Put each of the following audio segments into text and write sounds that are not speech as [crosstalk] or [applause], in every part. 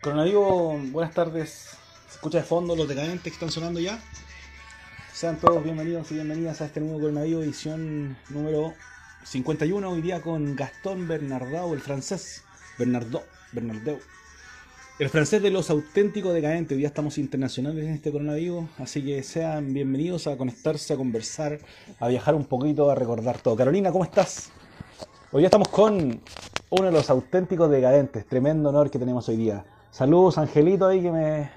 Coronavirus, buenas tardes. Se escucha de fondo los decadentes que están sonando ya. Sean todos bienvenidos y bienvenidas a este nuevo Coronavirus, edición número 51. Hoy día con Gastón Bernardau, el francés. Bernardo, Bernardeu. El francés de los auténticos decadentes. Hoy día estamos internacionales en este coronavirus, así que sean bienvenidos a conectarse, a conversar, a viajar un poquito, a recordar todo. Carolina, ¿cómo estás? Hoy día estamos con uno de los auténticos decadentes. Tremendo honor que tenemos hoy día. Saludos, Angelito ahí que me,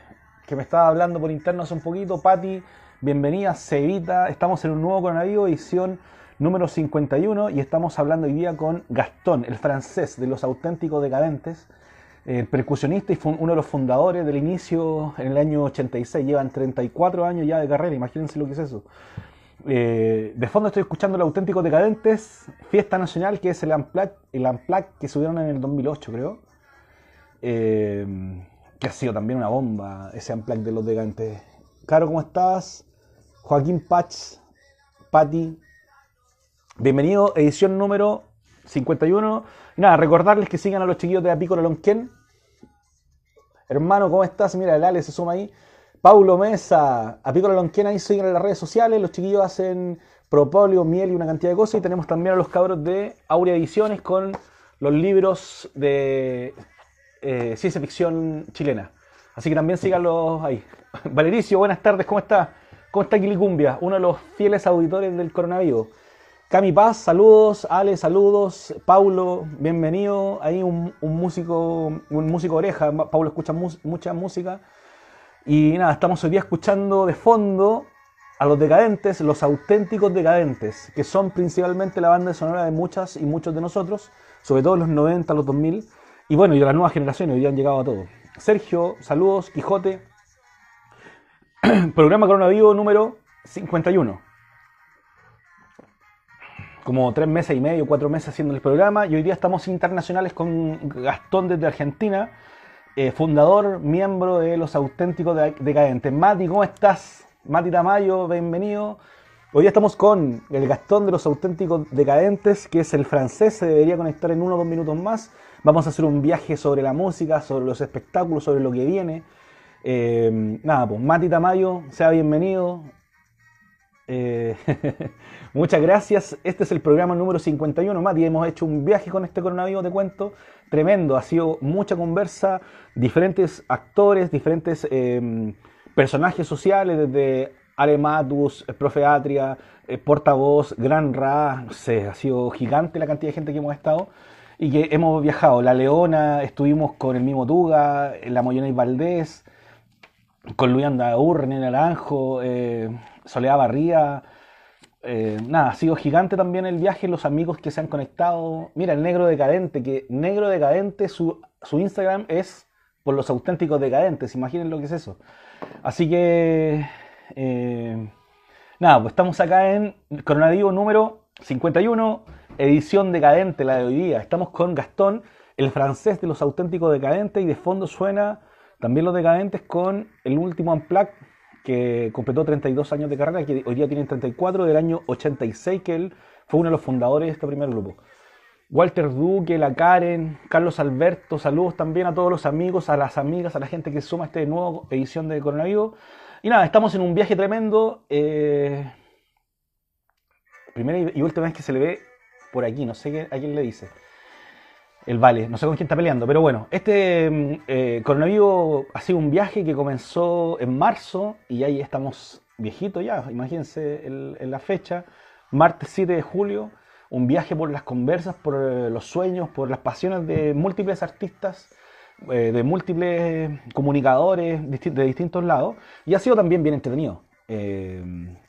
que me estaba hablando por interno hace un poquito. Patti, bienvenida. Cevita, estamos en un nuevo coronavirus, edición número 51, y estamos hablando hoy día con Gastón, el francés de los auténticos decadentes, el percusionista y uno de los fundadores del inicio en el año 86. Llevan 34 años ya de carrera, imagínense lo que es eso. Eh, de fondo estoy escuchando los auténticos decadentes, Fiesta Nacional, que es el Unplugged, el que subieron en el 2008, creo. Eh, que ha sido también una bomba ese Unplugged de los decadentes. Caro, ¿cómo estás? Joaquín Patch, Patti. Bienvenido, edición número 51. Y nada, recordarles que sigan a los chiquillos de Apícola Lonquén. Hermano, ¿cómo estás? Mira, el Ale se suma ahí. Paulo Mesa, Apícola Lonquén, ahí siguen en las redes sociales. Los chiquillos hacen propóleo, miel y una cantidad de cosas. Y tenemos también a los cabros de Aurea Ediciones con los libros de eh, ciencia ficción chilena. Así que también síganlos ahí. [laughs] Valericio, buenas tardes, ¿cómo está? ¿Cómo está Quilicumbia? Uno de los fieles auditores del coronavirus. Cami Paz, saludos. Ale, saludos. Paulo, bienvenido. Ahí un, músico, un músico oreja. Paulo escucha mucha música. Y nada, estamos hoy día escuchando de fondo a los decadentes, los auténticos decadentes, que son principalmente la banda sonora de muchas y muchos de nosotros, sobre todo los 90, los 2000, y bueno, y de las nuevas generaciones, hoy día han llegado a todo. Sergio, saludos, Quijote. [clears throat] Programa Coronavivo número 51 como tres meses y medio, cuatro meses haciendo el programa y hoy día estamos internacionales con Gastón desde Argentina, eh, fundador, miembro de Los Auténticos Decadentes. Mati, ¿cómo estás? Mati Tamayo, bienvenido. Hoy día estamos con el Gastón de Los Auténticos Decadentes, que es el francés, se debería conectar en uno o dos minutos más. Vamos a hacer un viaje sobre la música, sobre los espectáculos, sobre lo que viene. Eh, nada, pues Mati Tamayo, sea bienvenido. Eh, [laughs] muchas gracias. Este es el programa número 51, Mati. Hemos hecho un viaje con este coronavirus, te cuento. Tremendo. Ha sido mucha conversa, diferentes actores, diferentes em, personajes sociales, desde Arematus, el profe Atria, eh, portavoz, Gran Ra, no sé, ha sido gigante la cantidad de gente que hemos estado y que hemos viajado. La Leona, estuvimos con el mismo Tuga, la Moyona y Valdés, con Luis Urne, Naranjo, eh, Soledad Barría. Eh, nada, ha sido gigante también el viaje, los amigos que se han conectado. Mira, el negro decadente, que negro decadente, su, su Instagram es por los auténticos decadentes, imaginen lo que es eso. Así que, eh, nada, pues estamos acá en Coronavirus número 51, edición decadente, la de hoy día. Estamos con Gastón, el francés de los auténticos decadentes, y de fondo suena también los decadentes con el último Unplugged que completó 32 años de carrera, que hoy día tiene 34, del año 86, que él fue uno de los fundadores de este primer grupo. Walter Duque, la Karen, Carlos Alberto, saludos también a todos los amigos, a las amigas, a la gente que suma esta nueva edición de Coronavirus. Y nada, estamos en un viaje tremendo. Eh, primera y última vez que se le ve por aquí, no sé a quién le dice el Vale. No sé con quién está peleando, pero bueno, este mm, eh, coronavirus ha sido un viaje que comenzó en marzo y ahí estamos viejitos ya, imagínense en la fecha, martes 7 de julio, un viaje por las conversas, por eh, los sueños, por las pasiones de múltiples artistas, eh, de múltiples comunicadores de distintos lados y ha sido también bien entretenido.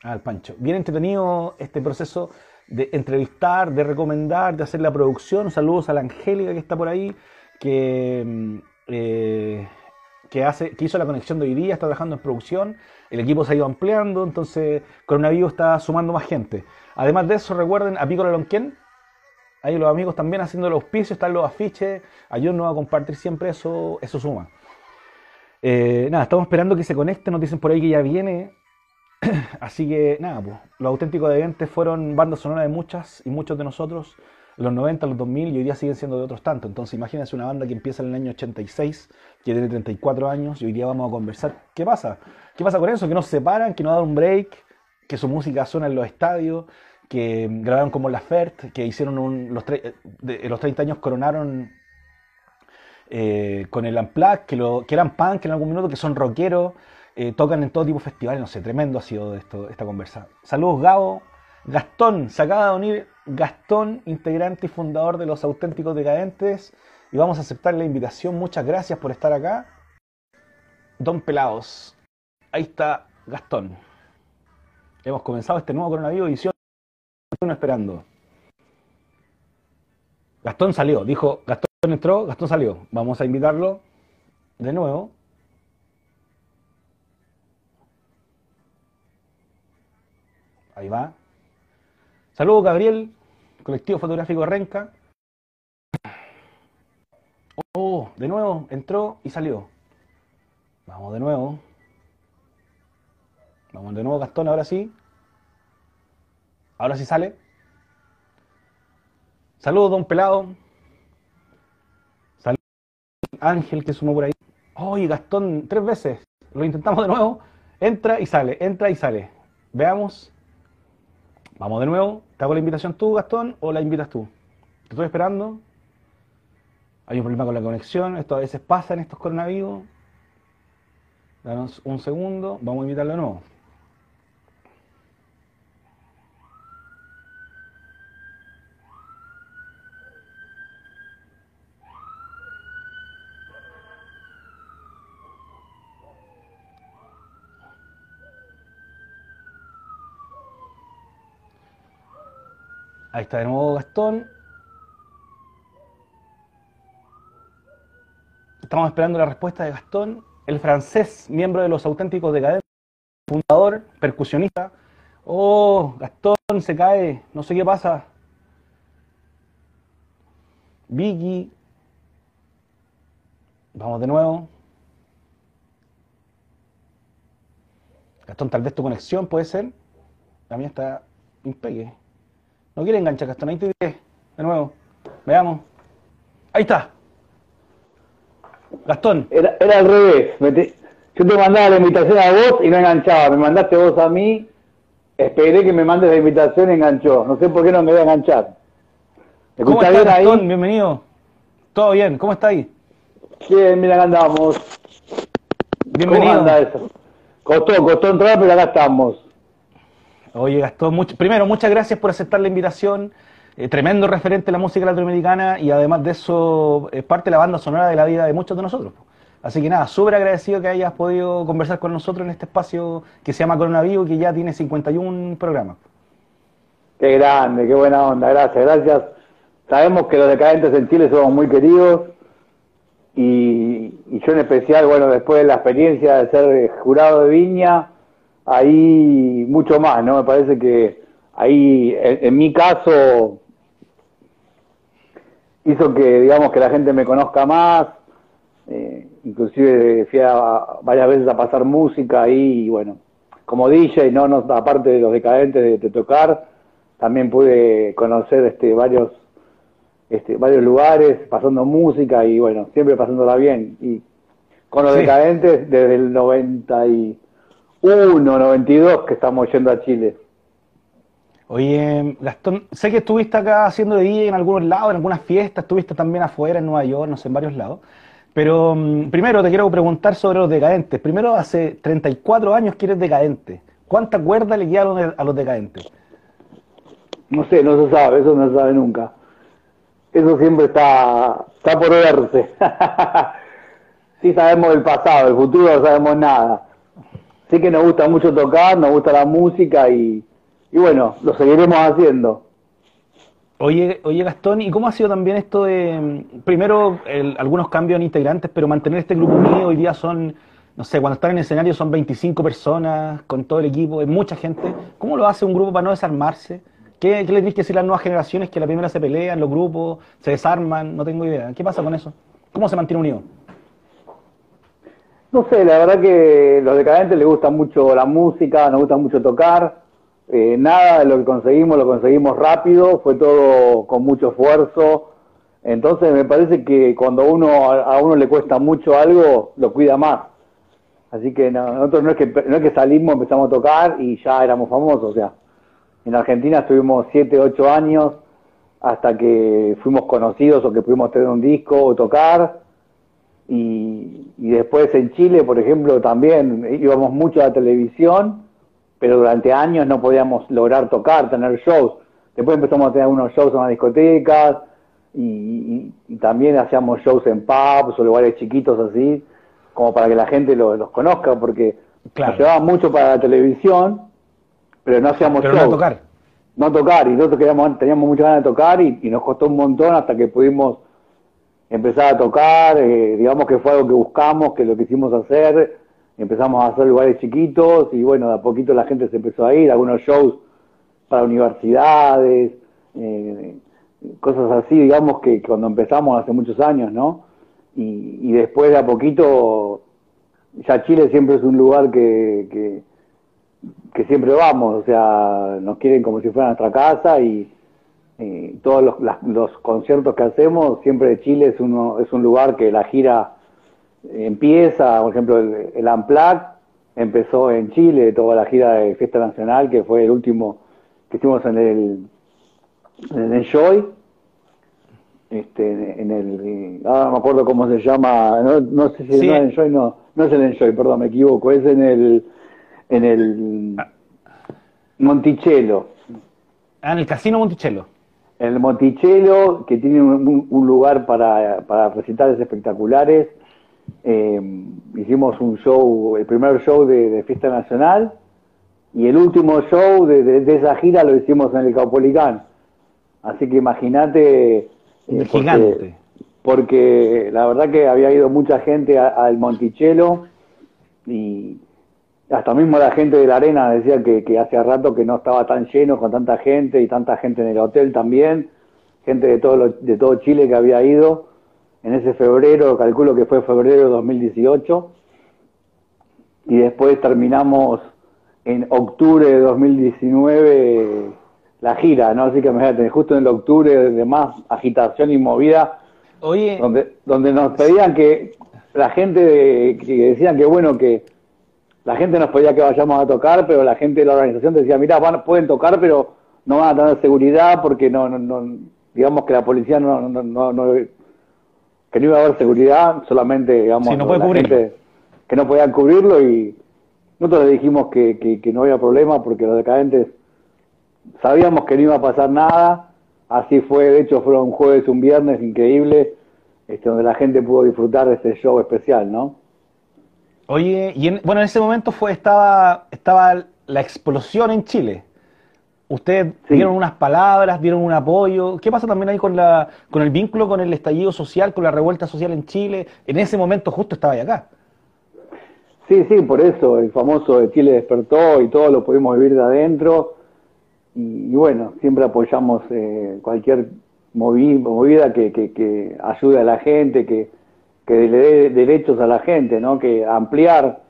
al Pancho, bien entretenido este proceso de entrevistar, de recomendar, de hacer la producción. Saludos a la Angélica que está por ahí, que, mm, eh, que, hace, que hizo la conexión de hoy día, está trabajando en producción. El equipo se ha ido ampliando, entonces Coronavirus está sumando más gente. Además de eso, recuerden a Pico Lonquén. Ahí los amigos también haciendo los auspicios, están los afiches. Ayúdenos a compartir siempre, eso, eso suma. Eh, nada, estamos esperando que se conecte. Nos dicen por ahí que ya viene. [clears throat] Así que nada, pues, los auténticos decadentes fueron bandas sonoras de muchas y muchos de nosotros. los 90, los 2000 y hoy día siguen siendo de otros tantos. Entonces imagínense una banda que empieza en el año 86, que tiene 34 años y hoy día vamos a conversar. ¿Qué pasa? ¿Qué pasa con eso? Que no se separan, que no dan un break, que su música suena en los estadios, que grabaron como La Fert, que hicieron los, los 30 años coronaron eh, con el Unplugged, que, lo, que eran punk en algún minuto, que son rockeros, eh, tocan en todo tipo de festivales, no sé, tremendo ha sido esto, esta conversa. Saludos Gabo, Gastón, se acaba de unir Gastón, integrante y fundador de Los Auténticos Decadentes, y vamos a aceptar la invitación. Muchas gracias por estar acá. Don Pelados, ahí está Gastón. Hemos comenzado este nuevo coronavirus edición esperando. Gastón salió, dijo, Gastón entró, Gastón salió. Vamos a invitarlo de nuevo. Ahí va. Saludos, Gabriel, colectivo fotográfico Renca. Oh, de nuevo, entró y salió. Vamos de nuevo. Vamos de nuevo, Gastón, ahora sí. Ahora sí sale. Saludos, don Pelado. Saludos, Ángel, que sumó por ahí. Oye, Gastón, tres veces. Lo intentamos de nuevo. Entra y sale, entra y sale. Veamos. Vamos de nuevo. ¿Te hago la invitación tú, Gastón, o la invitas tú? Te estoy esperando. Hay un problema con la conexión. Esto a veces pasa en estos coronavirus. Danos un segundo. Vamos a invitarlo de nuevo. Ahí está de nuevo Gastón. Estamos esperando la respuesta de Gastón, el francés, miembro de los auténticos decadentes, fundador, percusionista. Oh, Gastón se cae, no sé qué pasa. Vicky. Vamos de nuevo. Gastón, tal vez tu conexión puede ser. La mía está impegue. No quiere enganchar Gastón, ahí te De nuevo. Veamos. Ahí está. Gastón. Era, era al revés. Yo te mandaba la invitación a vos y no enganchaba. Me mandaste vos a mí. Esperé que me mandes la invitación y enganchó. No sé por qué no me voy a enganchar. ¿Cómo estás, Gastón? Bienvenido. ¿Todo bien? ¿Cómo está ahí? Bien, mira, andamos. Bienvenido. ¿Cómo anda eso? Costó, costó entrar, pero acá estamos. Oye, Gastón, primero, muchas gracias por aceptar la invitación. Eh, tremendo referente de la música latinoamericana y además de eso es parte de la banda sonora de la vida de muchos de nosotros. Así que nada, súper agradecido que hayas podido conversar con nosotros en este espacio que se llama Coronavirus, que ya tiene 51 programas. Qué grande, qué buena onda, gracias, gracias. Sabemos que los decadentes en Chile somos muy queridos y yo en especial, bueno, después de la experiencia de ser jurado de Viña, ahí mucho más, ¿no? Me parece que ahí, en, mi caso, hizo que, digamos, que la gente me conozca más, eh, inclusive fui varias veces a pasar música ahí, y bueno, como DJ, no, no aparte de los decadentes de, tocar, también pude conocer este varios este, varios lugares, pasando música y bueno, siempre pasándola bien. Y con los decadentes desde el 90 y 1.92 que estamos yendo a Chile. Oye, Gastón, sé que estuviste acá haciendo de DJ en algunos lados, en algunas fiestas, estuviste también afuera, en Nueva York, no sé, en varios lados. Pero mm, primero te quiero preguntar sobre los decadentes. Primero, hace 34 años que eres decadente. ¿Cuánta cuerda le quedaron a los decadentes? No sé, no se sabe, eso no se sabe nunca. Eso siempre está, está por verse. [laughs] sí sabemos del pasado, del futuro no sabemos nada sí que nos gusta mucho tocar, nos gusta la música y, bueno, lo seguiremos haciendo. Oye, oye Gastón, ¿y cómo ha sido también esto de, primero, algunos cambios en integrantes, pero mantener este grupo unido hoy día son, no sé, cuando están en escenario son 25 personas con todo el equipo, es mucha gente. ¿Cómo lo hace un grupo para no desarmarse? ¿Qué, qué les tienes que decir a las nuevas generaciones que la primera se pelean, los grupos se desarman? No tengo idea. ¿Qué pasa con eso? ¿Cómo se mantiene unido? No sé, la verdad que los decadentes les gusta mucho la música, nos gusta mucho tocar. eh, nada de lo que conseguimos lo conseguimos rápido, fue todo con mucho esfuerzo. Entonces me parece que cuando uno a uno le cuesta mucho algo, lo cuida más. Así que nosotros no es que no es que salimos, empezamos a tocar y ya éramos famosos, o sea, en Argentina estuvimos 7, 8 años hasta que fuimos conocidos o que pudimos tener un disco o tocar. Y, y después en Chile, por ejemplo, también íbamos mucho a la televisión pero durante años no podíamos lograr tocar, tener shows. Después empezamos a tener unos shows en las discotecas y, también hacíamos shows en pubs o lugares chiquitos así, como para que la gente los conozca, porque nos llevaban mucho para la televisión, pero no hacíamos shows. No tocar. No tocar, y nosotros queríamos, teníamos muchas ganas de tocar y, nos costó un montón hasta que pudimos empezar a tocar, eh, digamos que fue algo que buscamos, que lo quisimos hacer, empezamos a hacer lugares chiquitos y bueno, de a poquito la gente se empezó a ir, algunos shows para universidades, eh, cosas así, digamos que cuando empezamos hace muchos años, ¿no? Y, después de a poquito, ya Chile siempre es un lugar que, que, siempre vamos, o sea, nos quieren como si fuera nuestra casa y todos los, los conciertos que hacemos, siempre Chile es, uno, es un lugar que la gira empieza, por ejemplo, el, el empezó en Chile, toda la gira de Fiesta Nacional, que fue el último que hicimos en el, en el Enjoy, este, en el, ahora no me acuerdo cómo se llama, no, no sé si es el Enjoy, no, no es el Enjoy, perdón, me equivoco, es en el, en el Monticello. Ah, en el Casino Monticello. En el Monticello, que tiene un, un lugar para, para recitales espectaculares, eh, hicimos un show, el primer show de, Fiesta Nacional y el último show de, esa gira lo hicimos en el Caupolicán. Así que imagínate... Eh, gigante. Porque la verdad que había ido mucha gente al Monticello y hasta mismo la gente de la arena decía que, que hace rato que no estaba tan lleno con tanta gente y tanta gente en el hotel también, gente de todo, de todo Chile que había ido en ese febrero, calculo que fue febrero de 2018, y después terminamos en octubre de 2019 la gira, ¿no? Así que imagínate, justo en el octubre de más agitación y movida, Oye. Donde, donde nos pedían que la gente, que decían que bueno, que la gente nos pedía que vayamos a tocar, pero la gente de la organización decía, mira, van, pueden tocar, pero no van a tener seguridad porque no, no, no digamos que la policía no, no, no, no que no iba a haber seguridad, solamente, digamos, que no podían cubrirlo y nosotros le dijimos que, que, no había problema porque los decadentes sabíamos que no iba a pasar nada, así fue, de hecho fueron un jueves, un viernes increíble, este, donde la gente pudo disfrutar de ese show especial, ¿no? Oye, y bueno, en ese momento fue estaba estaba la explosión en Chile. Ustedes dieron unas palabras, dieron un apoyo. ¿Qué pasa también ahí con, la, con el vínculo con el estallido social, con la revuelta social en Chile? En ese momento justo estaba acá. Sí, sí, por eso el famoso de Chile despertó y todo lo pudimos vivir de adentro. Y, bueno, siempre apoyamos eh, cualquier movida que, que, ayude a la gente, que, que le dé derechos a la gente, ¿no? Que ampliar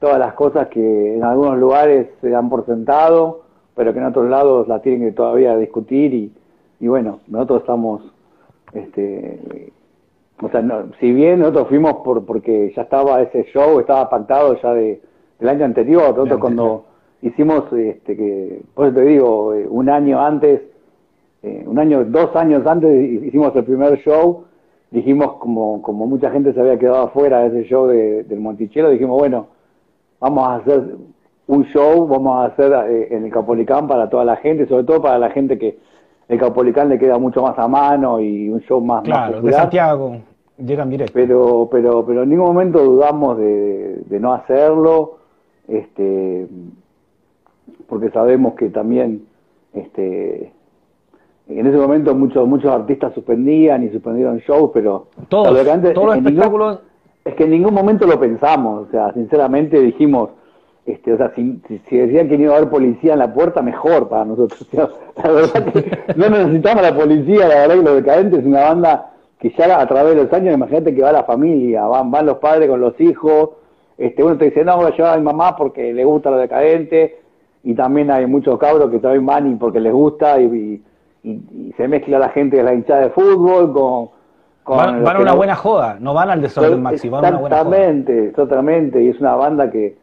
todas las cosas que en algunos lugares se dan por sentado pero que en otros lados la tienen que todavía discutir y, y bueno, nosotros estamos, este, o sea, si bien nosotros fuimos por porque ya estaba ese show, estaba pactado ya de, del año anterior, nosotros cuando hicimos, este, que, pues te digo, eh, un año antes, eh, un año, dos años antes hicimos el primer show, dijimos como, como mucha gente se había quedado afuera de ese show de, del Monticello, dijimos, bueno, vamos a hacer un show vamos a hacer eh, en el Capolicán para toda la gente, sobre todo para la gente que el Capolicán le queda mucho más a mano y un show más, claro, de Santiago llegan directo. Pero, pero, pero en ningún momento dudamos de, no hacerlo, este, porque sabemos que también, este, en ese momento muchos muchos artistas suspendían y suspendieron shows, pero todos, todos los espectáculos. es que en ningún momento lo pensamos, o sea, sinceramente dijimos este, o sea, si, decían que no iba a haber policía en la puerta, mejor para nosotros. [laughs] la verdad que no necesitamos la policía, la verdad que Los Decadentes es una banda que ya a través de los años, imagínate que va la familia, van, van los padres con los hijos, este, uno te dice, no, voy a llevar a mi mamá porque le gusta Los Decadentes, y también hay muchos cabros que también van y porque les gusta y, y, se mezcla la gente de la hinchada de fútbol con... con van, a una buena joda, no van al desorden maxi, van a una buena joda. Exactamente, exactamente, y es una banda que,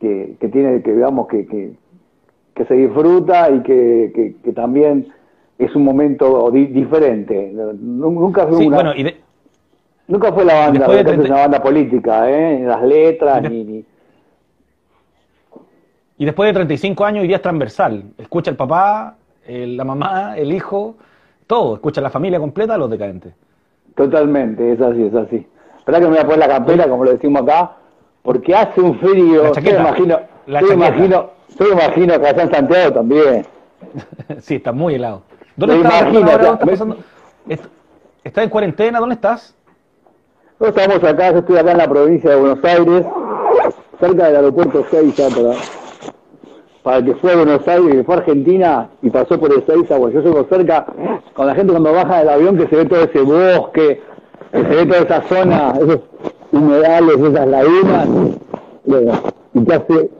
que, que tiene, que digamos, que, que, que se disfruta y que, que, también es un momento diferente. Nunca fue una... Nunca fue la banda, una banda política, ¿eh? Las letras, ni, ni y después de 35 años iría transversal. Escucha el papá, la mamá, el hijo, todo. Escucha la familia completa, los decadentes. Totalmente, es así, es así. Espera que me voy a poner la campera, como lo decimos acá, porque hace un frío. yo me imagino, la yo imagino, yo imagino que allá en Santiago también. [laughs] sí, está muy helado. ¿Dónde estás? ¿Estás en cuarentena? ¿Dónde estás? Nosotros estamos acá, yo estoy acá en la provincia de Buenos Aires, cerca del aeropuerto Seiza, para el que fue a Buenos Aires, que fue a Argentina y pasó por el Seiza, bueno, yo soy cerca, con la gente cuando baja del avión que se ve todo ese bosque, que se ve toda esa zona, esos humedales, esas lagunas, bueno, y que hace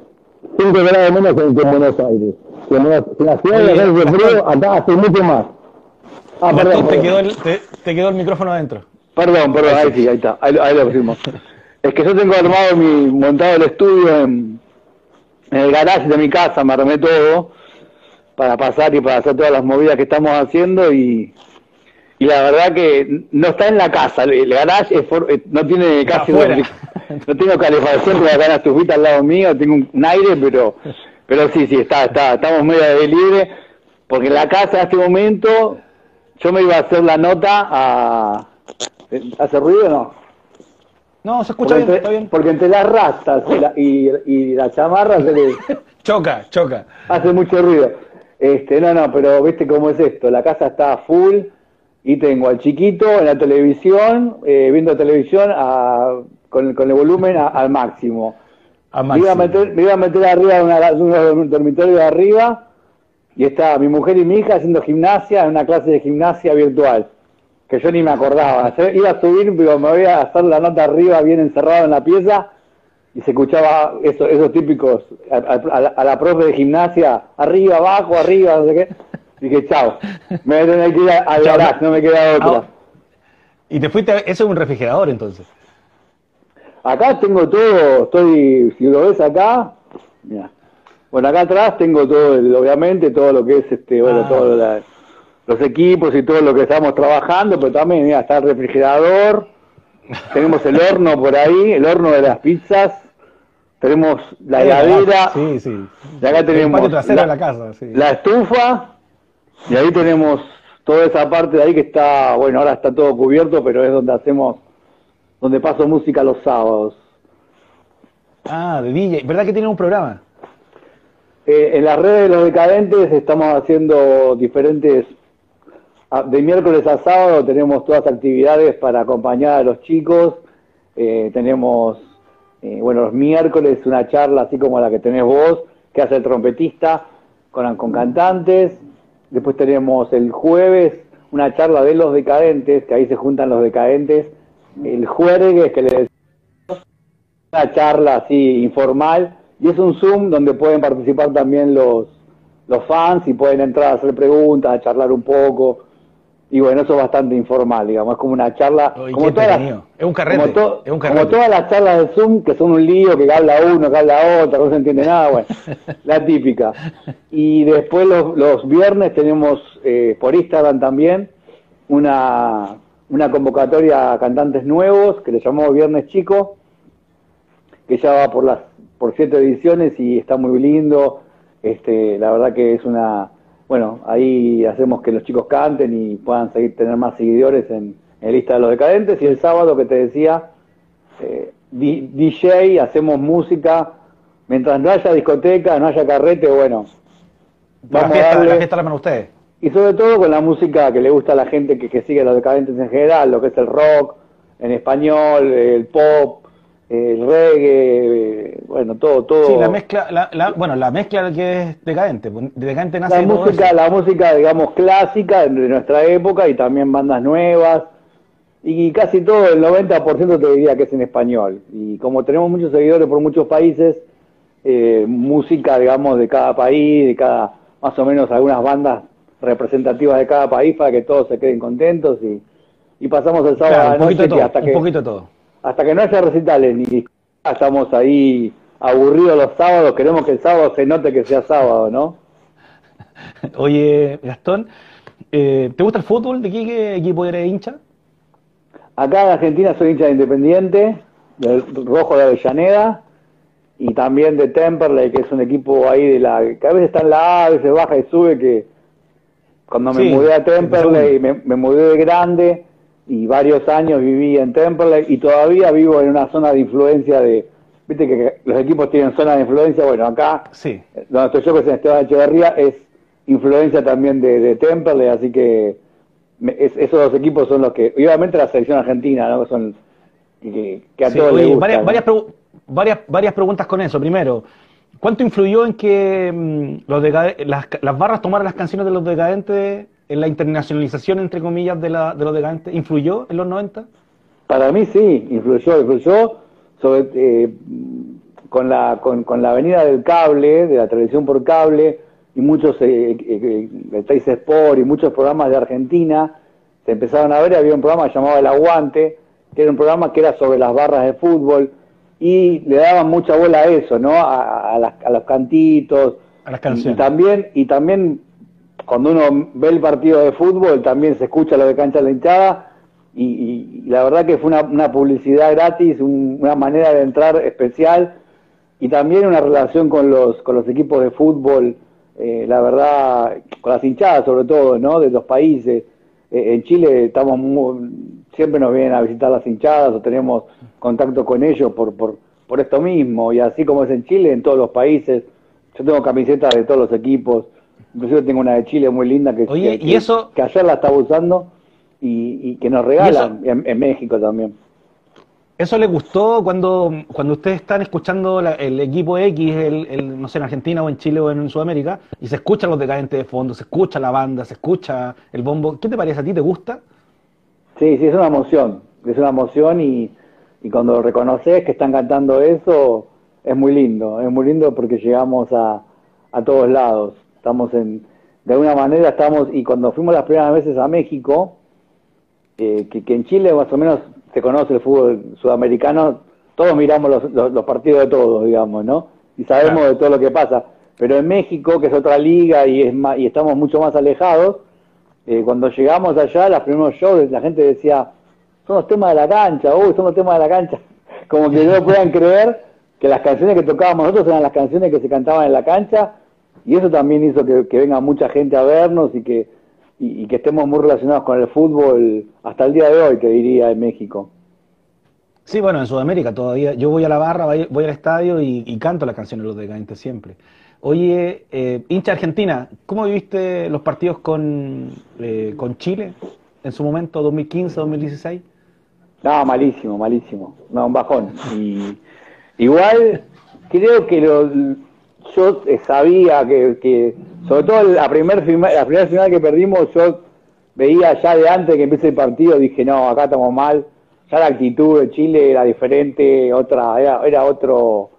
5 grados menos que en Buenos Aires. Que en la ciudad de frío, acá hace mucho más. Ah, perdón, te, Quedó el, te, quedó el micrófono adentro. Perdón, perdón, ahí sí, ahí está, ahí, ahí lo pusimos. Es que yo tengo armado mi, montado el estudio en en el garage de mi casa me armé todo para pasar y para hacer todas las movidas que estamos haciendo y, y la verdad que no está en la casa, el garage eh, no tiene casi no tengo calefacción, pero acá en estufita al lado mío, tengo un, aire, pero pero sí, sí, está, está, estamos medio de libre, porque en la casa en este momento yo me iba a hacer la nota a... ¿Hace ruido o no? No, se escucha bien, está bien. Porque entre las rastas y la, y, la chamarra se le... [laughs] choca, choca. Hace mucho ruido. Este, no, no, pero viste cómo es esto. La casa está full y tengo al chiquito en la televisión, eh, viendo televisión a, con, con, el volumen al máximo. Me, iba a meter, me iba a meter arriba de, un dormitorio de arriba y está mi mujer y mi hija haciendo gimnasia en una clase de gimnasia virtual que yo ni me acordaba. iba a subir, pero me voy a hacer la nota arriba, bien encerrado en la pieza, y se escuchaba eso, esos típicos, a, la profe de gimnasia, arriba, abajo, arriba, no sé qué. Dije, chao, me voy a tener que ir al garage, no me queda otra. ¿Y te fuiste, eso es un refrigerador entonces? Acá tengo todo, estoy, si lo ves acá, mira. Bueno, acá atrás tengo todo, obviamente, todo lo que es, este, bueno, ah. todo la los equipos y todo lo que estamos trabajando, pero también mira, está el refrigerador, [laughs] tenemos el horno por ahí, el horno de las pizzas, tenemos la heladera, sí, sí. y acá tenemos la, la, casa, la estufa, y ahí tenemos toda esa parte de ahí que está, bueno, ahora está todo cubierto, pero es donde hacemos, donde paso música los sábados. Ah, de DJ, ¿verdad que tiene un programa? Eh, en las redes de los decadentes estamos haciendo diferentes de miércoles a sábado tenemos todas actividades para acompañar a los chicos. Eh, tenemos, eh, bueno, los miércoles una charla así como la que tenés vos, que hace el trompetista con, con cantantes. Después tenemos el jueves una charla de los decadentes, que ahí se juntan los decadentes. El jueves, que le decimos una charla así informal. Y es un Zoom donde pueden participar también los, los fans y pueden entrar a hacer preguntas, a charlar un poco y bueno, eso es bastante informal, digamos, es como una charla, como todas las, es un carrete, como, todas las charlas de Zoom, que son un lío, que habla uno, que habla otro, no se entiende nada, bueno, [laughs] la típica. Y después los, los viernes tenemos eh, por Instagram también una, una convocatoria a cantantes nuevos, que le llamamos Viernes Chico, que ya va por las por siete ediciones y está muy lindo, este, la verdad que es una bueno, ahí hacemos que los chicos canten y puedan seguir tener más seguidores en, en lista de los decadentes. Y el sábado que te decía, eh, DJ, hacemos música, mientras no haya discoteca, no haya carrete, bueno. La fiesta, a darle, la fiesta la ustedes. Y sobre todo con la música que le gusta a la gente que, que sigue los decadentes en general, lo que es el rock en español, el pop, el reggae, bueno, todo, todo. Sí, la mezcla, la, bueno, la mezcla que es decadente, decadente nace la música, la música, digamos, clásica de nuestra época y también bandas nuevas y casi todo, el 90% te diría que es en español. Y como tenemos muchos seguidores por muchos países, eh, música, digamos, de cada país, de cada, más o menos algunas bandas representativas de cada país para que todos se queden contentos y, y pasamos el sábado a la noche hasta que, un poquito todo. Hasta que no haya recitales ni estamos ahí aburridos los sábados, queremos que el sábado se note que sea sábado, ¿no? [laughs] Oye, Gastón, eh, ¿te gusta el fútbol? ¿De qué equipo eres hincha? Acá en Argentina soy hincha de Independiente, del Rojo de Avellaneda, y también de Temperley, que es un equipo ahí de la que a veces está en la A, a veces baja y sube, que cuando me mudé a Temperley, me, me, mudé de grande y varios años viví en Temperley y todavía vivo en una zona de influencia de, viste que los equipos tienen zona de influencia, bueno, acá, sí. donde estoy yo, que es en Esteban Echeverría, es influencia también de, de Temperley, así que esos dos equipos son los que, obviamente la selección argentina, ¿no? Son que, a todos les gusta, varias, varias, varias, preguntas con eso. Primero, ¿cuánto influyó en que mm, los las, las, barras tomaran las canciones de los decadentes en la internacionalización, entre comillas, de, la, de los decadentes? ¿Influyó en los 90? Para mí sí, influyó, influyó sobre, eh, con, la, con, con la venida del cable, de la televisión por cable, y muchos, eh, eh, eh Sport y muchos programas de Argentina se empezaron a ver, había un programa llamado El Aguante, que era un programa que era sobre las barras de fútbol, y le daban mucha bola a eso, ¿no? A, los cantitos. A las canciones. Y, también, y también, cuando uno ve el partido de fútbol, también se escucha lo de cancha la hinchada, y, la verdad que fue una, publicidad gratis, una manera de entrar especial, y también una relación con los, con los equipos de fútbol eh, la verdad, con las hinchadas sobre todo, ¿no? De los países. Eh, en Chile estamos siempre nos vienen a visitar las hinchadas o tenemos contacto con ellos por, por, por esto mismo. Y así como es en Chile, en todos los países. Yo tengo camisetas de todos los equipos. Inclusive tengo una de Chile muy linda que, Oye, ¿y eso? que ayer la estaba usando y, que nos regalan en México también. ¿Eso le gustó cuando, cuando ustedes están escuchando el equipo X, el, no sé, en Argentina o en Chile o en Sudamérica, y se escuchan los decadentes de fondo, se escucha la banda, se escucha el bombo? ¿Qué te parece a ti? ¿Te gusta? Sí, sí, es una emoción. Es una emoción y, y cuando reconoces que están cantando eso, es muy lindo. Es muy lindo porque llegamos a, a todos lados. Estamos en, de alguna manera estamos, y cuando fuimos las primeras veces a México, eh, que, que en Chile más o menos se conoce el fútbol sudamericano, todos miramos los, los, partidos de todos, digamos, ¿no? Y sabemos de todo lo que pasa. Pero en México, que es otra liga y, es y estamos mucho más alejados, eh, cuando llegamos allá, los primeros shows, la gente decía, son los temas de la cancha, uy, son los temas de la cancha. [laughs] Como que no puedan creer que las canciones que tocábamos nosotros eran las canciones que se cantaban en la cancha, y eso también hizo que, que venga mucha gente a vernos y que y, que estemos muy relacionados con el fútbol hasta el día de hoy, te diría, en México. Sí, bueno, en Sudamérica todavía. Yo voy a la barra, voy, al estadio y, canto las canciones de los decadentes siempre. Oye, eh, hincha Argentina, ¿cómo viviste los partidos con, eh, con Chile en su momento, 2015, 2016? No, malísimo, malísimo. No, un bajón. Y, igual, creo que lo, yo sabía que sobre todo la primera la primera final que perdimos, yo veía ya de antes que empiece el partido, dije, no, acá estamos mal. Ya la actitud de Chile era diferente, otra era, era otro,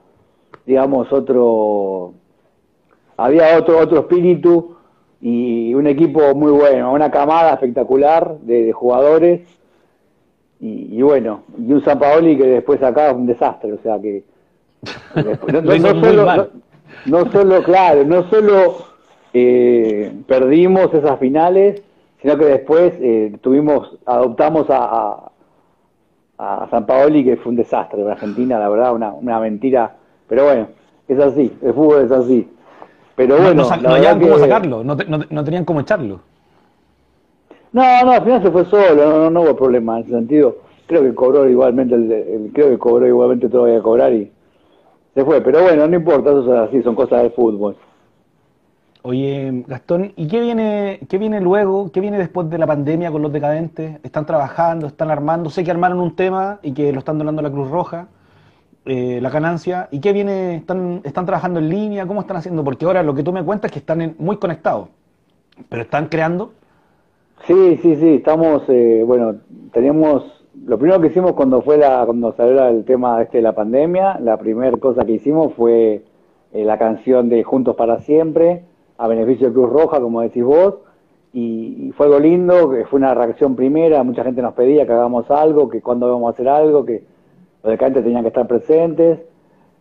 digamos, otro, había otro otro espíritu y un equipo muy bueno, una camada espectacular de, jugadores y, bueno, y un San Paoli que después acá es un desastre, o sea que [laughs] no, solo, no, solo, claro, no solo eh, perdimos esas finales, sino que después eh, tuvimos, adoptamos a, a, San Paoli, que fue un desastre en Argentina, la verdad, una, una mentira. Pero bueno, es así, el fútbol es así. Pero bueno, no, no, cómo sacarlo, no, no, tenían cómo echarlo. No, no, al final se fue solo, no, hubo problema en ese sentido. Creo que cobró igualmente, el, creo que cobró igualmente todo a cobrar y se fue. Pero bueno, no importa, eso es así, son cosas de fútbol. Oye, Gastón, ¿y qué viene, qué viene luego? ¿Qué viene después de la pandemia con los decadentes? ¿Están trabajando? ¿Están armando? Sé que armaron un tema y que lo están donando la Cruz Roja, eh, la ganancia. ¿Y qué viene? ¿Están, ¿Están trabajando en línea? ¿Cómo están haciendo? Porque ahora lo que tú me cuentas es que están muy conectados, pero ¿están creando? Sí, sí, sí, estamos, eh, bueno, teníamos, lo primero que hicimos cuando fue la, cuando salió el tema este de la pandemia, la primera cosa que hicimos fue eh, la canción de Juntos para Siempre, a beneficio de Cruz Roja, como decís vos, y, fue algo lindo, que fue una reacción primera, mucha gente nos pedía que hagamos algo, que cuando íbamos a hacer algo, que los decantes tenían que estar presentes,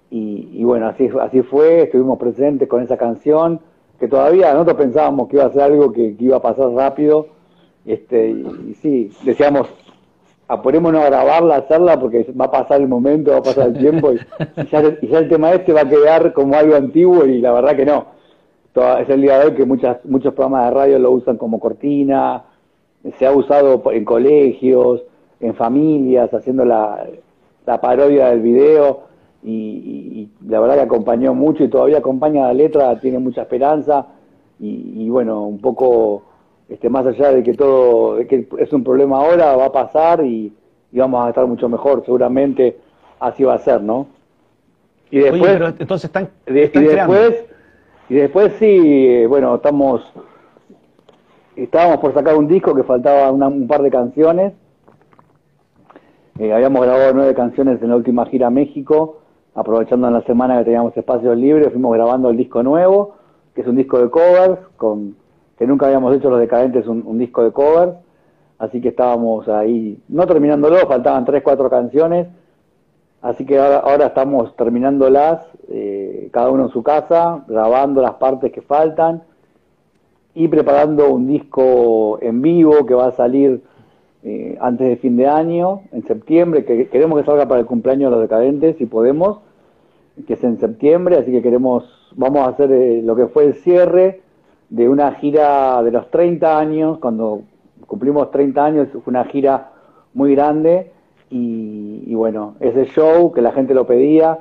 y, bueno, así, así fue, estuvimos presentes con esa canción, que todavía nosotros pensábamos que iba a ser algo que, iba a pasar rápido, este, y, sí, decíamos, apurémonos a grabarla, a hacerla, porque va a pasar el momento, va a pasar el [laughs] tiempo, y, ya, el tema este va a quedar como algo antiguo, y la verdad que no. es el día de hoy que muchas, muchos programas de radio lo usan como cortina, se ha usado en colegios, en familias, haciendo la, la parodia del video y, la verdad que acompañó mucho y todavía acompaña la letra, tiene mucha esperanza y, bueno, un poco este, más allá de que todo, de que es un problema ahora, va a pasar y, vamos a estar mucho mejor, seguramente así va a ser, ¿no? Y después, entonces están, y después, y después sí, bueno, estamos, estábamos por sacar un disco que faltaba un par de canciones. Eh, habíamos grabado nueve canciones en la última gira a México aprovechando en la semana que teníamos espacios libres, fuimos grabando el disco nuevo, que es un disco de covers, con, que nunca habíamos hecho los decadentes un, disco de covers, así que estábamos ahí, no terminándolo, faltaban tres, cuatro canciones, así que ahora, ahora estamos terminándolas, eh, cada uno en su casa, grabando las partes que faltan y preparando un disco en vivo que va a salir eh, antes de fin de año, en septiembre, que queremos que salga para el cumpleaños de los decadentes, si podemos, que es en septiembre, así que queremos, vamos a hacer eh, lo que fue el cierre de una gira de los 30 años, cuando cumplimos 30 años, fue una gira muy grande y, bueno, ese show que la gente lo pedía,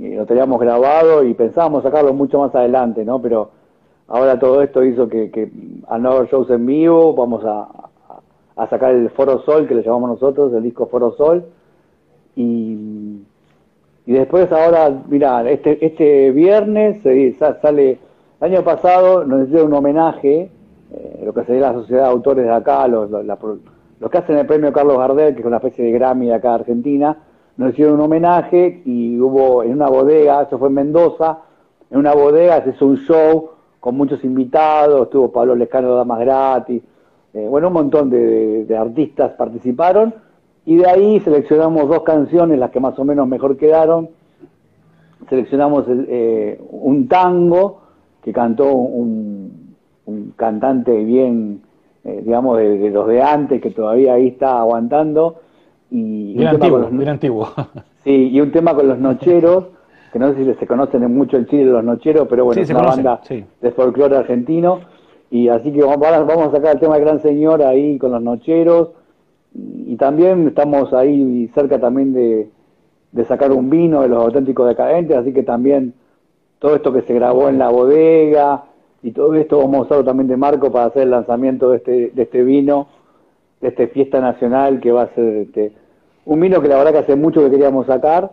eh, lo teníamos grabado y pensábamos sacarlo mucho más adelante, ¿no? Pero ahora todo esto hizo que, que al no haber shows en vivo, vamos a, a sacar el Foro Sol, que le llamamos nosotros, el disco Foro Sol, y y después ahora, mira, este, este viernes sale, el año pasado nos hicieron un homenaje, eh, lo que sería la sociedad de autores de acá, los, que hacen el premio Carlos Gardel, que es una especie de Grammy de acá de Argentina, nos hicieron un homenaje y hubo en una bodega, eso fue en Mendoza, en una bodega se hizo un show con muchos invitados, estuvo Pablo Lescano de Damas Gratis, eh, bueno, un montón de artistas participaron y de ahí seleccionamos dos canciones, las que más o menos mejor quedaron. Seleccionamos eh, un tango que cantó un, cantante bien, eh, digamos, de, los de antes, que todavía ahí está aguantando. Y bien antiguo, bien [laughs] antiguo. Sí, y un tema con los nocheros, que no sé si se conocen mucho el Chile los nocheros, pero bueno, es una banda de folclore argentino. Y así que vamos, vamos a sacar el tema de Gran Señor ahí con los nocheros y también estamos ahí cerca también de, sacar un vino de los auténticos decadentes, así que también todo esto que se grabó en la bodega y todo esto vamos a usarlo también de marco para hacer el lanzamiento de este, de este vino, de esta fiesta nacional que va a ser este, un vino que la verdad que hace mucho que queríamos sacar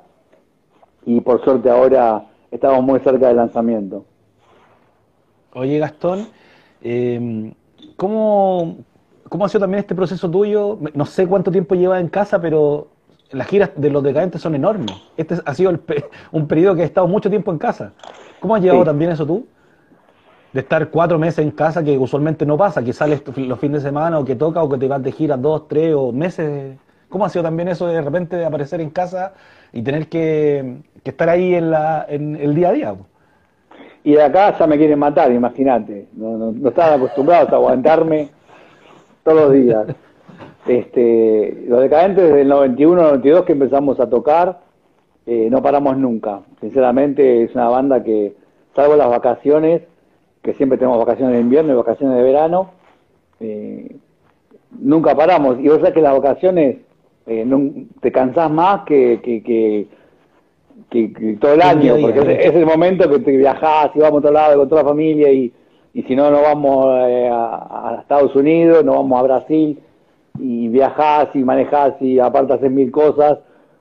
y por suerte ahora estamos muy cerca del lanzamiento. Oye Gastón, eh, ¿cómo, ¿Cómo ha sido también este proceso tuyo? No sé cuánto tiempo llevas en casa, pero las giras de los decadentes son enormes. Este ha sido [laughs] un periodo que he estado mucho tiempo en casa. ¿Cómo has llevado también eso tú? De estar cuatro meses en casa, que usualmente no pasa, que sales los fines de semana o que toca o que te vas de gira dos, tres o meses. ¿Cómo ha sido también eso de repente de aparecer en casa y tener que, estar ahí en, la, en el día a día? Y de acá ya me quieren matar, imagínate. No, no, no estaban acostumbrados a aguantarme todos los días. [laughs] Este, los decadentes desde el 91, 92 que empezamos a tocar, eh, no paramos nunca. Sinceramente es una banda que, salvo las vacaciones, que siempre tenemos vacaciones de invierno y vacaciones de verano, eh, nunca paramos. Y vos sabés que las vacaciones eh, te cansás más que, que, todo el año, porque es, el momento que te viajás y vamos a otro lado con toda la familia y y si no, no vamos a, Estados Unidos, no vamos a Brasil, y viajás y manejás y aparte haces mil cosas.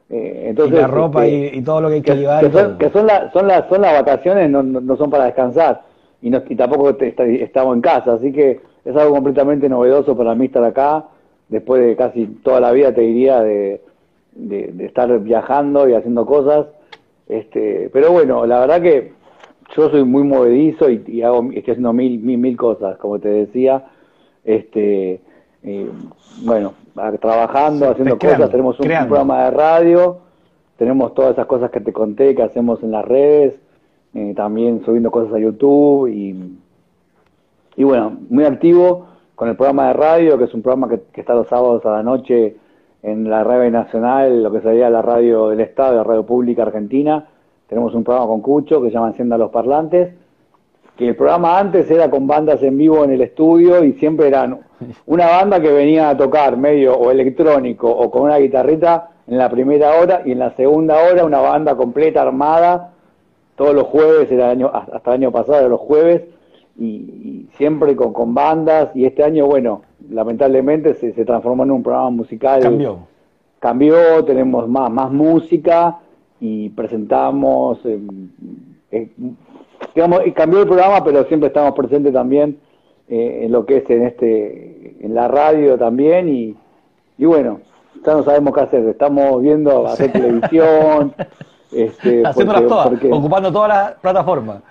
Eh, entonces, y la ropa este, y, todo lo que hay que, llevar. Que son, que son, son, las, son las vacaciones, no, no, son para descansar. Y, no, y tampoco estamos en casa, así que es algo completamente novedoso para mí estar acá, después de casi toda la vida, te diría, de, de, de estar viajando y haciendo cosas. Este, pero bueno, la verdad que yo soy muy movedizo y, hago, estoy haciendo mil, mil, mil cosas, como te decía. Este, eh, bueno, trabajando, haciendo cosas, tenemos un, programa de radio, tenemos todas esas cosas que te conté que hacemos en las redes, eh, también subiendo cosas a YouTube y, y bueno, muy activo con el programa de radio, que es un programa que, está los sábados a la noche en la radio nacional, lo que sería la radio del Estado, la radio pública argentina. Tenemos un programa con Cucho que se llama Encienda los Parlantes, que el programa antes era con bandas en vivo en el estudio y siempre eran una banda que venía a tocar medio o electrónico o con una guitarrita en la primera hora y en la segunda hora una banda completa armada todos los jueves, era año, hasta el año pasado, los jueves, y, siempre con, con, bandas, y este año, bueno, lamentablemente se, se, transformó en un programa musical. Cambió. Cambió, tenemos más, más música y presentamos, eh, eh, digamos, cambió el programa, pero siempre estamos presentes también eh, en lo que es en este, en la radio también, y, y bueno, ya no sabemos qué hacer, estamos viendo [laughs] hacer televisión. Este, Haciéndolas todas, ocupando todas las plataformas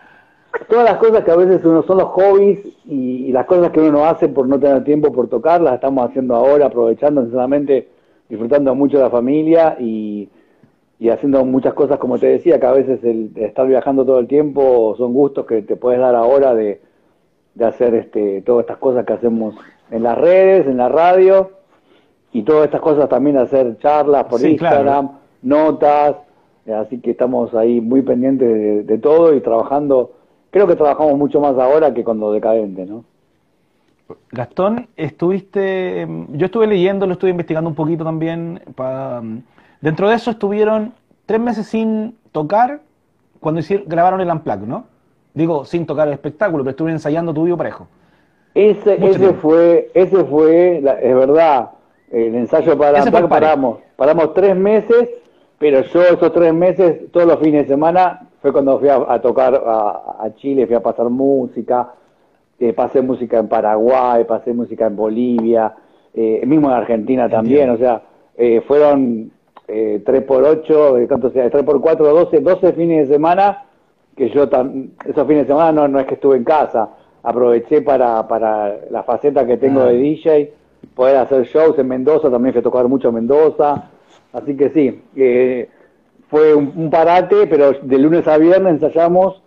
todas las cosas que a veces uno son los hobbies y, las cosas que uno no hace por no tener tiempo por tocar, las estamos haciendo ahora, aprovechando sinceramente, disfrutando mucho de la familia y, haciendo muchas cosas, como te decía, que a veces el, estar viajando todo el tiempo son gustos que te puedes dar ahora de, hacer este, todas estas cosas que hacemos en las redes, en la radio y todas estas cosas también hacer charlas por Instagram, notas, así que estamos ahí muy pendientes de todo y trabajando creo que trabajamos mucho más ahora que cuando decadente, ¿no? Gastón, estuviste, em, yo estuve leyendo, lo estuve investigando un poquito también. Em, dentro de eso estuvieron tres meses sin tocar cuando hicieron, grabaron el Unplugged, ¿no? Digo, sin tocar el espectáculo, pero estuvieron ensayando tu parejo. Ese, ese fue, ese fue, es verdad, el ensayo para Unplugged paramos, paramos tres meses, pero yo esos tres meses, todos los fines de semana, fue cuando fui a, tocar a, Chile, fui a pasar música, eh, pasé música en Paraguay, pasé música en Bolivia, eh, mismo en Argentina también, o sea, eh, fueron eh, 3 por 8, ¿cuánto sea? 3 por 4, 12, 12 fines de semana, que yo, esos fines de semana no, no es que estuve en casa, aproveché para, para la faceta que tengo de ah. DJ, poder hacer shows en Mendoza, también fui a tocar mucho en Mendoza, así que sí, eh, fue un, parate, pero de lunes a viernes ensayamos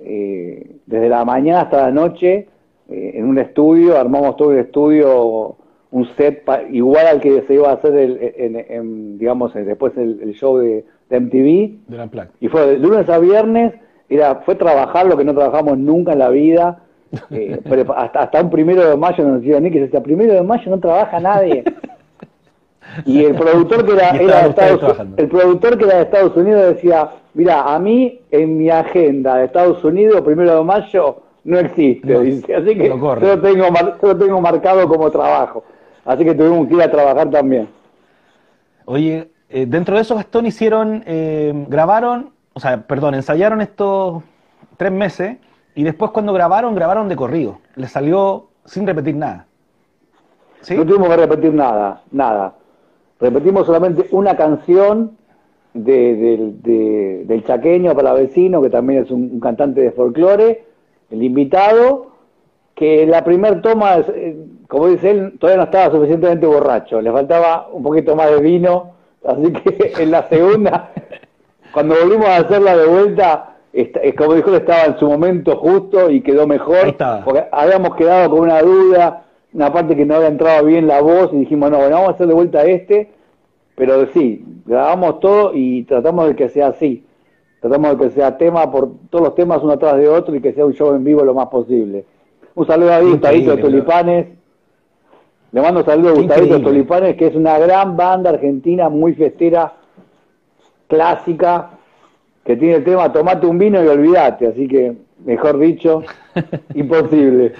eh, desde la mañana hasta la noche eh, en un estudio, armamos todo el estudio, un set igual al que se iba a hacer, el, en, digamos, después el, show de, MTV. De la y fue de lunes a viernes, era, fue trabajar lo que no trabajamos nunca en la vida. [laughs] Eh, hasta, hasta un primero de mayo nos decían, que hasta primero de mayo no trabaja nadie. [laughs] Y el productor que era, de Estados, el productor que era de Estados Unidos decía, mira, a mí en mi agenda de Estados Unidos, primero de mayo, no existe. dice. Así que yo lo, tengo, yo tengo marcado como trabajo. Así que tuvimos que ir a trabajar también. Oye, eh, dentro de eso, Gastón, hicieron, eh, grabaron, o sea, perdón, ensayaron estos tres meses y después cuando grabaron, grabaron de corrido. Les salió sin repetir nada. ¿Sí? No tuvimos que repetir nada, nada repetimos solamente una canción de, del chaqueño para vecino, que también es un, cantante de folclore, el invitado, que la primer toma, eh, como dice él, todavía no estaba suficientemente borracho, le faltaba un poquito más de vino, así que [laughs] en la segunda, cuando volvimos a hacerla de vuelta, como dijo, estaba en su momento justo y quedó mejor, porque habíamos quedado con una duda, una parte que no había entrado bien la voz y dijimos, no, bueno, vamos a hacer de vuelta este, pero sí, grabamos todo y tratamos de que sea así. Tratamos de que sea tema por todos los temas uno atrás de otro y que sea un show en vivo lo más posible. Un saludo a Gustavito de Tulipanes. Le mando un saludo a Gustavito de Tulipanes, que es una gran banda argentina, muy festera, clásica, que tiene el tema Tomate un vino y olvídate. Así que, mejor dicho, [laughs] imposible.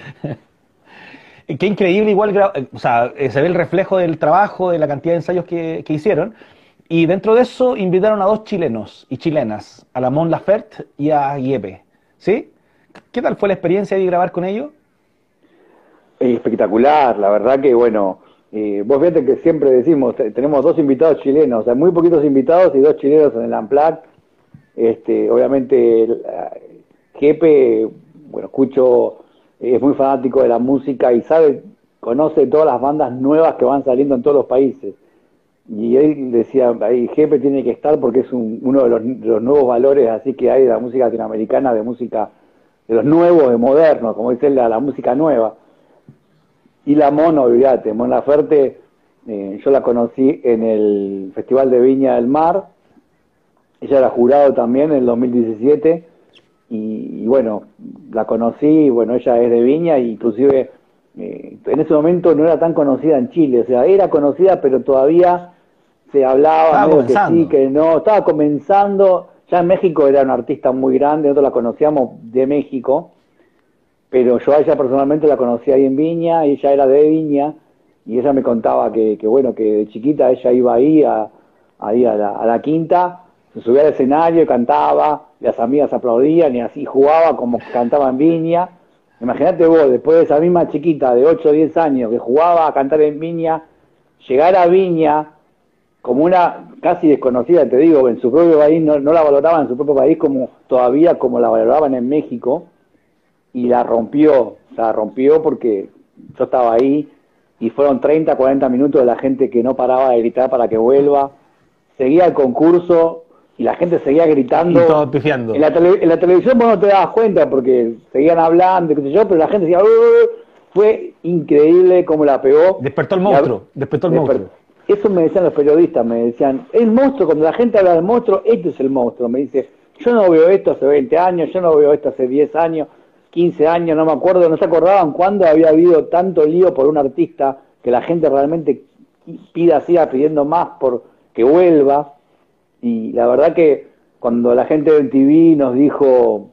Qué increíble, igual, o sea, eh, se ve el reflejo del trabajo, de la cantidad de ensayos que, hicieron. Y dentro de eso invitaron a dos chilenos y chilenas, a la Mon Laferte y a Yepe. ¿Sí? ¿Qué tal fue la experiencia de grabar con ellos? Espectacular, la verdad que, bueno, eh, vos fíjate que siempre decimos, tenemos dos invitados chilenos, o sea, muy poquitos invitados y dos chilenos en el Amplac. Este, obviamente Jepe, bueno, escucho, es muy fanático de la música y sabe, conoce todas las bandas nuevas que van saliendo en todos los países. Y él decía, ahí Jepe tiene que estar porque es uno de los, nuevos valores así que hay de la música latinoamericana, de música, de los nuevos, de modernos, como dice la música nueva. Y la Mono, olvídate, Mon Laferte, eh, yo la conocí en el Festival de Viña del Mar, ella era jurado también en el 2017, y, bueno, la conocí, bueno, ella es de Viña, e inclusive eh, en ese momento no era tan conocida en Chile, o sea, era conocida, pero todavía se hablaba que sí, que no, estaba comenzando, ya en México era una artista muy grande, nosotros la conocíamos de México, pero yo a ella personalmente la conocí ahí en Viña, y ella era de Viña, y ella me contaba que, bueno, que de chiquita ella iba ahí a, ahí a la, quinta, se subía al escenario y cantaba, las amigas aplaudían y así jugaba como cantaba en Viña. Imagínate vos, después de esa misma chiquita de 8 o 10 años que jugaba a cantar en Viña, llegar a Viña como una casi desconocida, te digo, en su propio país, no la valoraban en su propio país como todavía como la valoraban en México, y la rompió, la rompió porque yo estaba ahí y fueron 30, 40 minutos de la gente que no paraba de gritar para que vuelva. Seguía el concurso y la gente seguía gritando. En la, en la televisión vos no te dabas cuenta porque seguían hablando, qué sé yo, pero la gente decía, fue increíble cómo la pegó. Despertó el monstruo, despertó el monstruo. Eso me decían los periodistas, me decían, el monstruo, cuando la gente habla del monstruo, este es el monstruo. Me dice, yo no veo esto hace 20 años, yo no veo esto hace 10 años. 15 años, no me acuerdo, no se acordaban cuándo había habido tanto lío por un artista que la gente realmente pida, siga pidiendo más por que vuelva. Y la verdad que cuando la gente del TV nos dijo,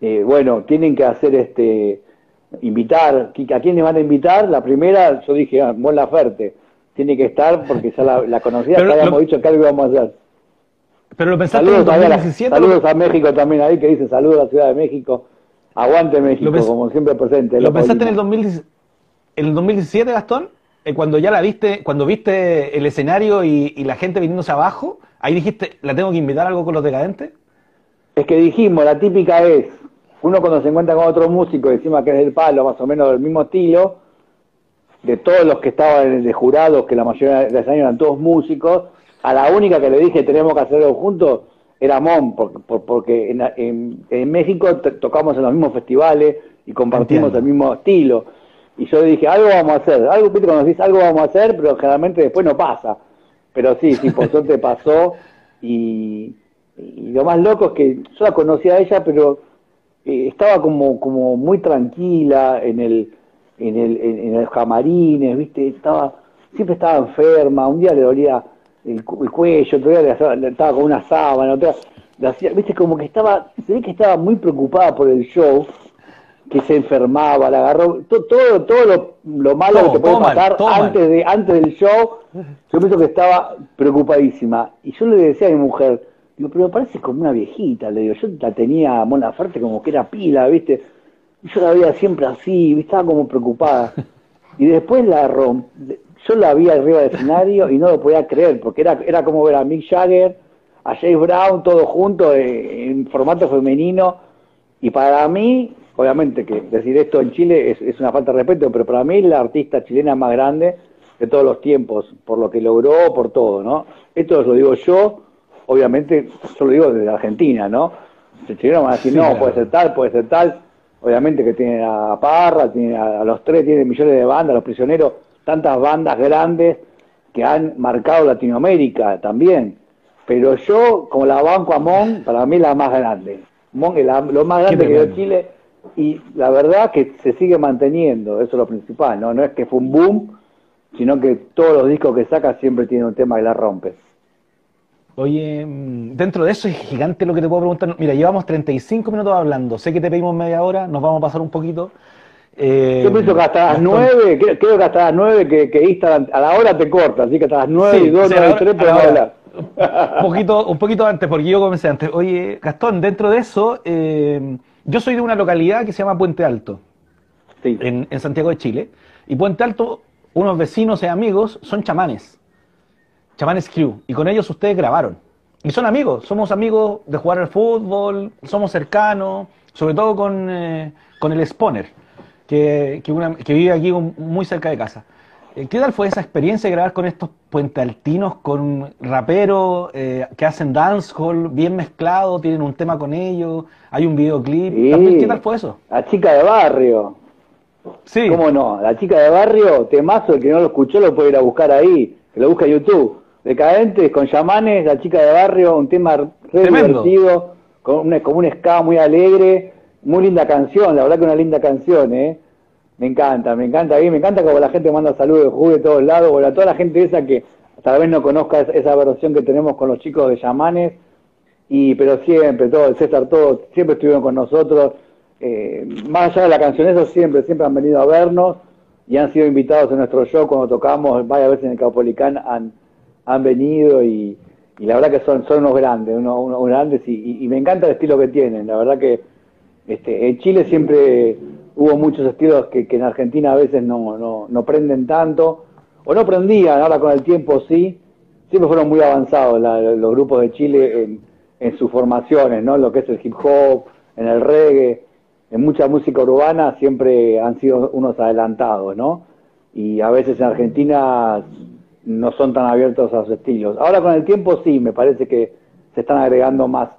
eh, bueno, tienen que hacer este, invitar, ¿a quiénes van a invitar? La primera, yo dije, ah, Mon Laferte, tiene que estar porque ya la, conocía, ya habíamos dicho que algo íbamos a hacer. Pero lo pensaste saludos en 2017. saludos a México también ahí, que dice saludos a la Ciudad de México. Aguante México, como siempre presente. ¿Lo pensaste en el, 2017, Gastón? Eh, cuando ya la viste, cuando viste el escenario y, la gente viniéndose abajo, ahí dijiste, ¿la tengo que invitar algo con los decadentes? Es que dijimos, la típica es, uno cuando se encuentra con otro músico, encima que es del palo, más o menos del mismo estilo, de todos los que estaban de jurados, que la mayoría de los años eran todos músicos, a la única que le dije tenemos que hacerlo juntos, era Mon, porque, porque en, en, México tocamos en los mismos festivales y compartimos el mismo estilo. Y yo dije, algo vamos a hacer, algo, cuando decís algo vamos a hacer, pero generalmente después no pasa. Pero sí, sí, por [laughs] suerte pasó. Y, lo más loco es que yo la conocía a ella, pero eh, estaba como, como muy tranquila en el, en el, en, los camarines, viste, estaba, siempre estaba enferma, un día le dolía el, cuello, otro día estaba con una sábana, otra, viste, como que estaba, se ve que estaba muy preocupada por el show, que se enfermaba, la agarró, todo, todo, lo, malo que te puede pasar antes, de, antes del show, yo pienso que estaba preocupadísima. Y yo le decía a mi mujer, digo, pero parece como una viejita, le digo, yo la tenía Mona Ferte como que era pila, viste, y yo la veía siempre así, estaba como preocupada. Y después la romp yo la vi arriba del escenario y no lo podía creer, porque era, era como ver a Mick Jagger, a James Brown, todos juntos eh, en formato femenino. Y para mí, obviamente que decir esto en Chile es, es, una falta de respeto, pero para mí la artista chilena más grande de todos los tiempos, por lo que logró, por todo, ¿no? Esto lo digo yo, obviamente, yo lo digo desde Argentina, ¿no? El chileno van a decir, no, puede ser tal, puede ser tal. Obviamente que tiene a Parra, tiene a, a los tres, tiene millones de bandas, los prisioneros tantas bandas grandes que han marcado Latinoamérica también. Pero yo, como la banco a Mon, para mí la más grande. Mon es lo más grande que dio Chile y la verdad que se sigue manteniendo, eso es lo principal, ¿no? No es que fue un boom, sino que todos los discos que saca siempre tienen un tema que la rompe. Oye, mm, dentro de eso es gigante lo que te puedo preguntar. Mira, llevamos 35 minutos hablando. Sé que te pedimos media hora, nos vamos a pasar un poquito. Eh, Yo pienso que hasta las 9, creo, que hasta las 9 que, que Instagram a la hora te corta, así que hasta las 9 y 2, 9 y 3 podemos hablar. Un poquito, un poquito antes, porque yo comencé antes. Oye, Gastón, dentro de eso, eh, yo soy de una localidad que se llama Puente Alto, sí. en, en Santiago de Chile. Y Puente Alto, unos vecinos y amigos son chamanes, chamanes crew, y con ellos ustedes grabaron. y son amigos, somos amigos de jugar al fútbol, somos cercanos, sobre todo con, eh, con el Spawner, que, que, vive aquí muy cerca de casa. Eh, ¿Qué tal fue esa experiencia de grabar con estos puentealtinos, con raperos eh, que hacen dancehall bien mezclado, tienen un tema con ellos, hay un videoclip? ¿Qué tal fue eso? La chica de barrio. Sí. ¿Cómo no? La chica de barrio, temazo, el que no lo escuchó lo puede ir a buscar ahí, que lo busca en YouTube. Decadentes, con Yamanes, la chica de barrio, un tema re divertido, con un, ska muy alegre, muy linda canción, la verdad que una linda canción, ¿eh? Me encanta, me encanta, me encanta como la gente manda saludos de de todos lados, bueno, a toda la gente esa que tal vez no conozca esa versión que tenemos con los chicos de Yamanes, y pero siempre, todo, el César, todos, siempre estuvieron con nosotros, eh, más allá de la canción, eso siempre, siempre han venido a vernos y han sido invitados a nuestro show cuando tocamos. Varias veces en el Caupolicán, han, han venido y, la verdad que son, son unos grandes, unos, grandes y, me encanta el estilo que tienen. La verdad que este, en Chile siempre hubo muchos estilos que, en Argentina a veces no, no, no, prenden tanto, o no prendían, ahora con el tiempo sí, siempre fueron muy avanzados los grupos de Chile en, en sus formaciones, ¿no? Lo que es el hip hop, en el reggae, en mucha música urbana siempre han sido unos adelantados, ¿no? Y a veces en Argentina no son tan abiertos a los estilos. Ahora con el tiempo sí, me parece que se están agregando más,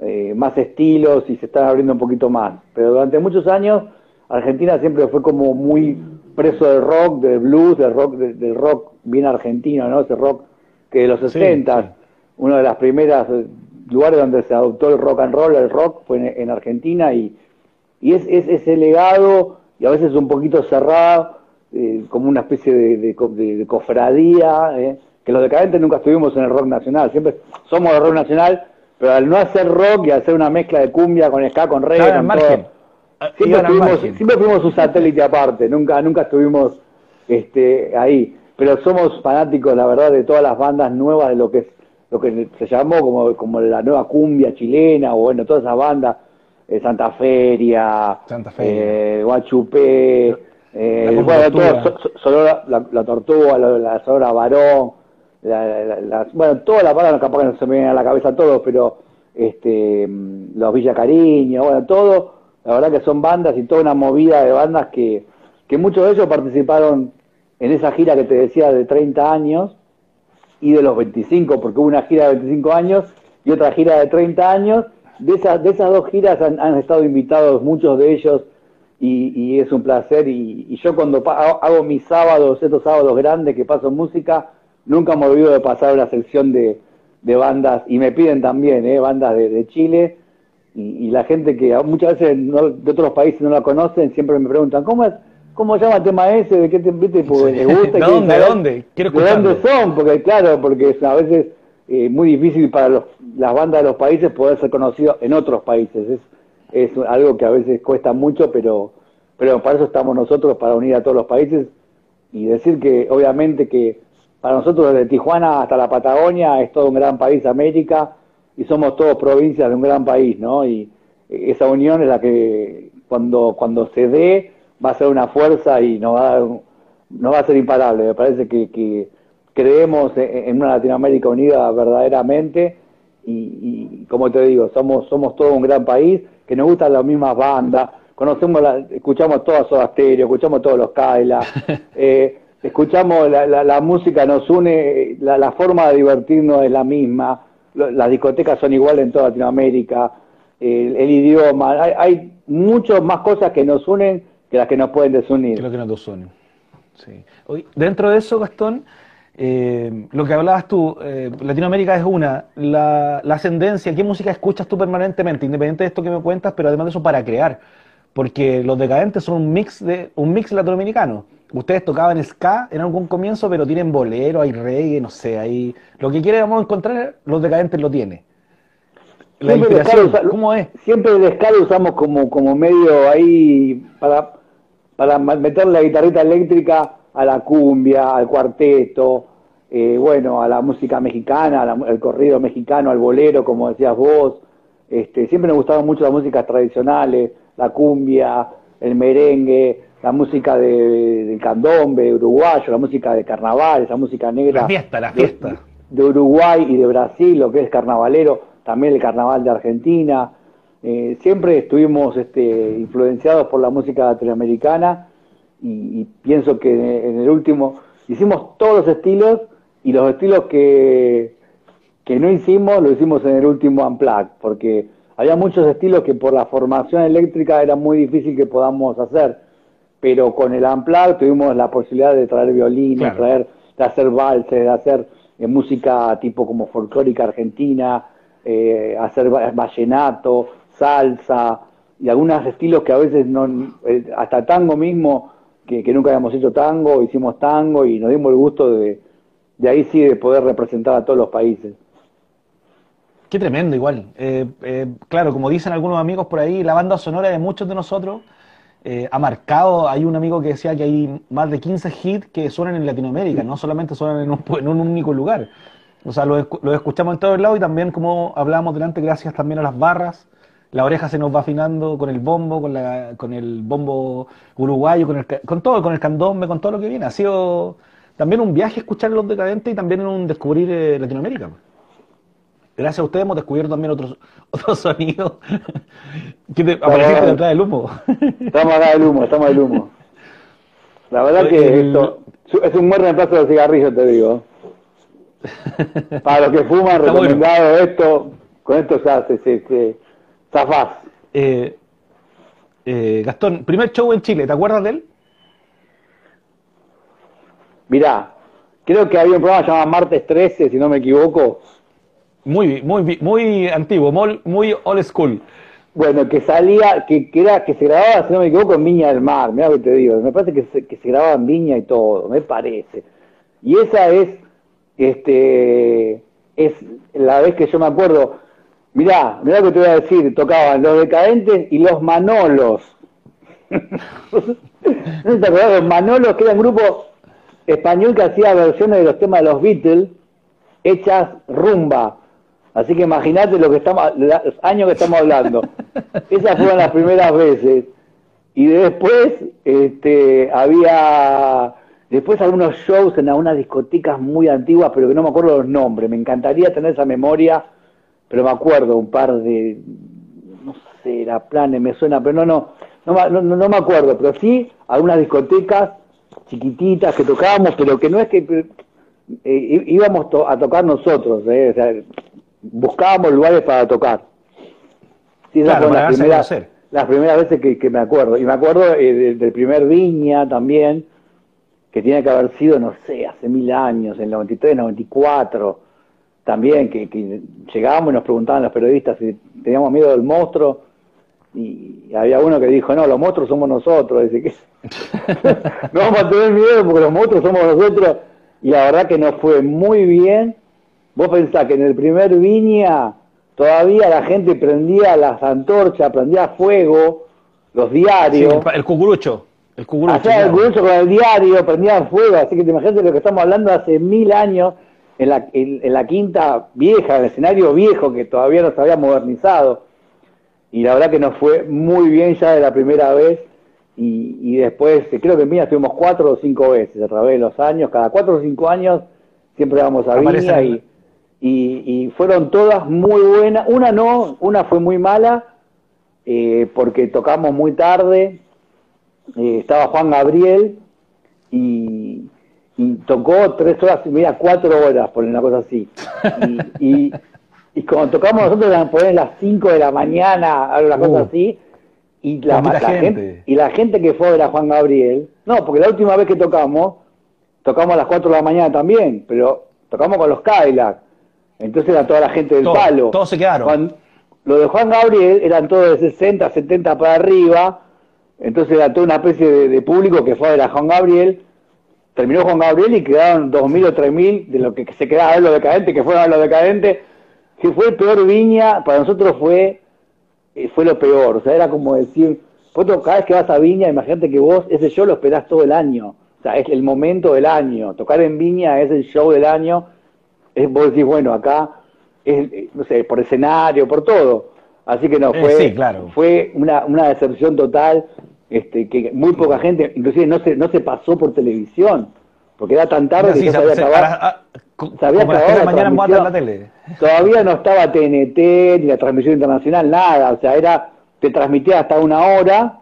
eh, más estilos y se están abriendo un poquito más. Pero durante muchos años Argentina siempre fue como muy preso del rock, del blues, del rock, del, rock bien argentino, ¿no? Ese rock que de los 60, uno de las primeras eh, lugares donde se adoptó el rock and roll, el rock, fue en, Argentina y, y es, es, ese legado y a veces un poquito cerrado eh, como una especie de, cofradía, eh, que los decadentes nunca estuvimos en el rock nacional, siempre somos de rock nacional, pero al no hacer rock y hacer una mezcla de cumbia con ska, con reggae, ah, siempre, fuimos un satélite aparte, nunca, nunca estuvimos este, ahí, pero somos fanáticos, la verdad, de todas las bandas nuevas de lo que es lo que se llamó como, como la nueva cumbia chilena, o bueno, todas esas bandas, eh, Santa Feria, Santa Feria. Guachupé, eh, bueno, todo, la, la, Tortuga, la, la Sonora Varón, la, bueno, todas las palabras capaz que no se me vienen a la cabeza todos, pero este, mm, los Villa Cariño, bueno, todo, la verdad que son bandas y toda una movida de bandas que, que muchos de ellos participaron en esa gira que te decía de 30 años y de los 25, porque hubo una gira de 25 años y otra gira de 30 años. De esas, de esas dos giras han, han estado invitados muchos de ellos y, es un placer. Y, yo cuando hago mis sábados, estos sábados grandes que paso música, nunca me olvido de pasar una sección de, de bandas, y me piden también, ¿eh? bandas de, Chile, y, la gente que muchas veces de otros países no la conocen, siempre me preguntan, ¿cómo es? ¿Cómo llama el tema ese? ¿De qué te invite? Porque les gusta. [laughs] ¿De dónde? ¿De dónde? Quiero ¿De dónde son? Porque claro, porque es a veces eh, muy difícil para los, las bandas de los países poder ser conocidos en otros países. Es, es algo que a veces cuesta mucho, pero, pero para eso estamos nosotros, para unir a todos los países y decir que obviamente que para nosotros desde Tijuana hasta la Patagonia es todo un gran país, América, y somos todos provincias de un gran país, ¿no? Y esa unión es la que cuando, cuando se dé va a ser una fuerza y nos va a, no va a ser imparable. Me parece que, que creemos en una Latinoamérica unida verdaderamente y, y, como te digo, somos, somos todo un gran país que nos gustan las mismas bandas, conocemos, la, escuchamos todas Soda Stereo, escuchamos todos los Kaila, [laughs] eh, escuchamos la, la, música, nos une, la, la, forma de divertirnos es la misma, las discotecas son iguales en toda Latinoamérica, el, idioma, hay, hay muchas más cosas que nos unen que las que nos pueden desunir. Creo que nos unen. Sí. dentro de eso, Gastón, eh, lo que hablabas tú, eh, Latinoamérica es una, la, ascendencia, ¿qué música escuchas tú permanentemente? Independiente de esto que me cuentas, pero además de eso para crear, porque los decadentes son un mix de un mix latinoamericano. Ustedes tocaban ska en algún comienzo, pero tienen bolero, hay reggae, no sé, ahí lo que queremos encontrar, los decadentes lo tienen. La inspiración, ¿cómo es? Siempre el ska lo usamos como, como medio ahí para, para meter la guitarrita eléctrica a la cumbia, al cuarteto, eh, bueno, a la música mexicana, al corrido mexicano, al bolero, como decías vos. Este, siempre nos gustaban mucho las músicas tradicionales, la cumbia, el merengue, la música de, candombe uruguayo, la música de carnaval, esa música negra. La fiesta, la fiesta. de Uruguay y de Brasil, lo que es carnavalero, también el carnaval de Argentina. Eh, siempre estuvimos este, influenciados por la música latinoamericana y, pienso que en el último hicimos todos los estilos y los estilos que, que no hicimos lo hicimos en el último Unplugged, porque había muchos estilos que por la formación eléctrica era muy difícil que podamos hacer, pero con el Unplugged tuvimos la posibilidad de traer violines, de hacer valses, de hacer eh, música tipo como folclórica argentina, eh, hacer vallenato, salsa y algunos estilos que a veces no, eh, hasta tango mismo, que, nunca habíamos hecho tango, hicimos tango y nos dimos el gusto de, de ahí sí de poder representar a todos los países. Qué tremendo, igual. claro, como dicen algunos amigos por ahí, la banda sonora de muchos de nosotros eh, ha marcado, hay un amigo que decía que hay más de 15 hits que suenan en Latinoamérica, no solamente suenan en un, único lugar. O sea, lo, escuchamos en todos lados y también, como hablábamos delante, gracias también a las barras, la oreja se nos va afinando con el bombo, con, la, con el bombo uruguayo, con, el, con todo, con el candombe, con todo lo que viene. Ha sido también un viaje escuchar los decadentes y también un descubrir eh, Latinoamérica gracias a ustedes hemos descubierto también otros, [laughs] otros sonidos que te apareciste detrás del humo. Estamos acá del humo, estamos del humo. La verdad que esto es un buen reemplazo de cigarrillos, te digo. Para los que fuman, recomendado esto, con esto ya se, se, se zafás. Eh, eh, Gastón, primer show en Chile, ¿te acuerdas de él? Mirá, creo que había un programa llamado Martes 13, si no me equivoco, muy, muy, muy antiguo, muy, old school. Bueno, que salía, que, era, que se grababa, si no me equivoco, en Viña del Mar, mira lo que te digo, me parece que se, que se grababa en Viña y todo, me parece. Y esa es, este, es la vez que yo me acuerdo, mirá, mirá lo que te voy a decir, tocaban los decadentes y los Manolos. [laughs] ¿No te acordás? Los Manolos, que era un grupo español que hacía versiones de los temas de los Beatles, hechas rumba. Así que imagínate lo que estamos, los años que estamos hablando. [laughs] Esas fueron las primeras veces. Y después, este, había, después algunos shows en algunas discotecas muy antiguas, pero que no me acuerdo los nombres. Me encantaría tener esa memoria, pero me acuerdo un par de, no sé, era planes, me suena, pero no, no, no, no, me acuerdo. Pero sí, algunas discotecas chiquititas que tocábamos, pero que no es que eh, íbamos a tocar nosotros, eh, o sea, buscábamos lugares para tocar. Sí, esas fueron las primeras, las primeras veces que, me acuerdo. Y me acuerdo eh, del primer Viña también, que tiene que haber sido, no sé, hace mil años, en el 93, 94, también, que, llegábamos y nos preguntaban los periodistas si teníamos miedo del monstruo. Y había uno que dijo, no, los monstruos somos nosotros. Dice que [laughs] no vamos a tener miedo porque los monstruos somos nosotros. Y la verdad que nos fue muy bien Vos pensás que en el primer Viña todavía la gente prendía las antorchas, prendía fuego, los diarios. el cucurucho. El cucurucho. el cucurucho con el diario, prendía fuego. Así que te imaginas lo que estamos hablando hace mil años en la, en, la quinta vieja, en el escenario viejo que todavía no se había modernizado. Y la verdad que nos fue muy bien ya de la primera vez. Y, y después, creo que en Viña estuvimos cuatro o cinco veces a través de los años. Cada cuatro o cinco años siempre vamos a Viña y y, fueron todas muy buenas. Una no, una fue muy mala eh, porque tocamos muy tarde. Eh, estaba Juan Gabriel y, tocó tres horas y media, cuatro horas, por una cosa así. Y, y, cuando tocamos nosotros eran poner las cinco de la mañana, algo cosa uh. así. Y la, gente. y la gente que fue a ver a Juan Gabriel, no, porque la última vez que tocamos, tocamos a las cuatro de la mañana también, pero tocamos con los Cadillac entonces era toda la gente del palo. Todos se quedaron. lo de Juan Gabriel eran todos de 60, 70 para arriba. Entonces era toda una especie de, público que fue a ver a Juan Gabriel. Terminó Juan Gabriel y quedaron 2.000 o 3.000 de lo que se quedaba a ver los decadentes, que fueron a los decadentes. Que fue el peor Viña, para nosotros fue, eh, fue lo peor. O sea, era como decir, vos cada vez que vas a Viña, imagínate que vos ese show lo esperás todo el año. O sea, es el momento del año. Tocar en Viña es el show del año es, vos decís, bueno, acá, es, no sé, por escenario, por todo. Así que no, eh, fue, fue una, una decepción total, este, que muy poca gente, inclusive no se, no se pasó por televisión, porque era tan tarde que no se, sabía acabar. sabías que la mañana en la tele. Todavía no estaba TNT, ni la transmisión internacional, nada. O sea, era, te transmitía hasta una hora,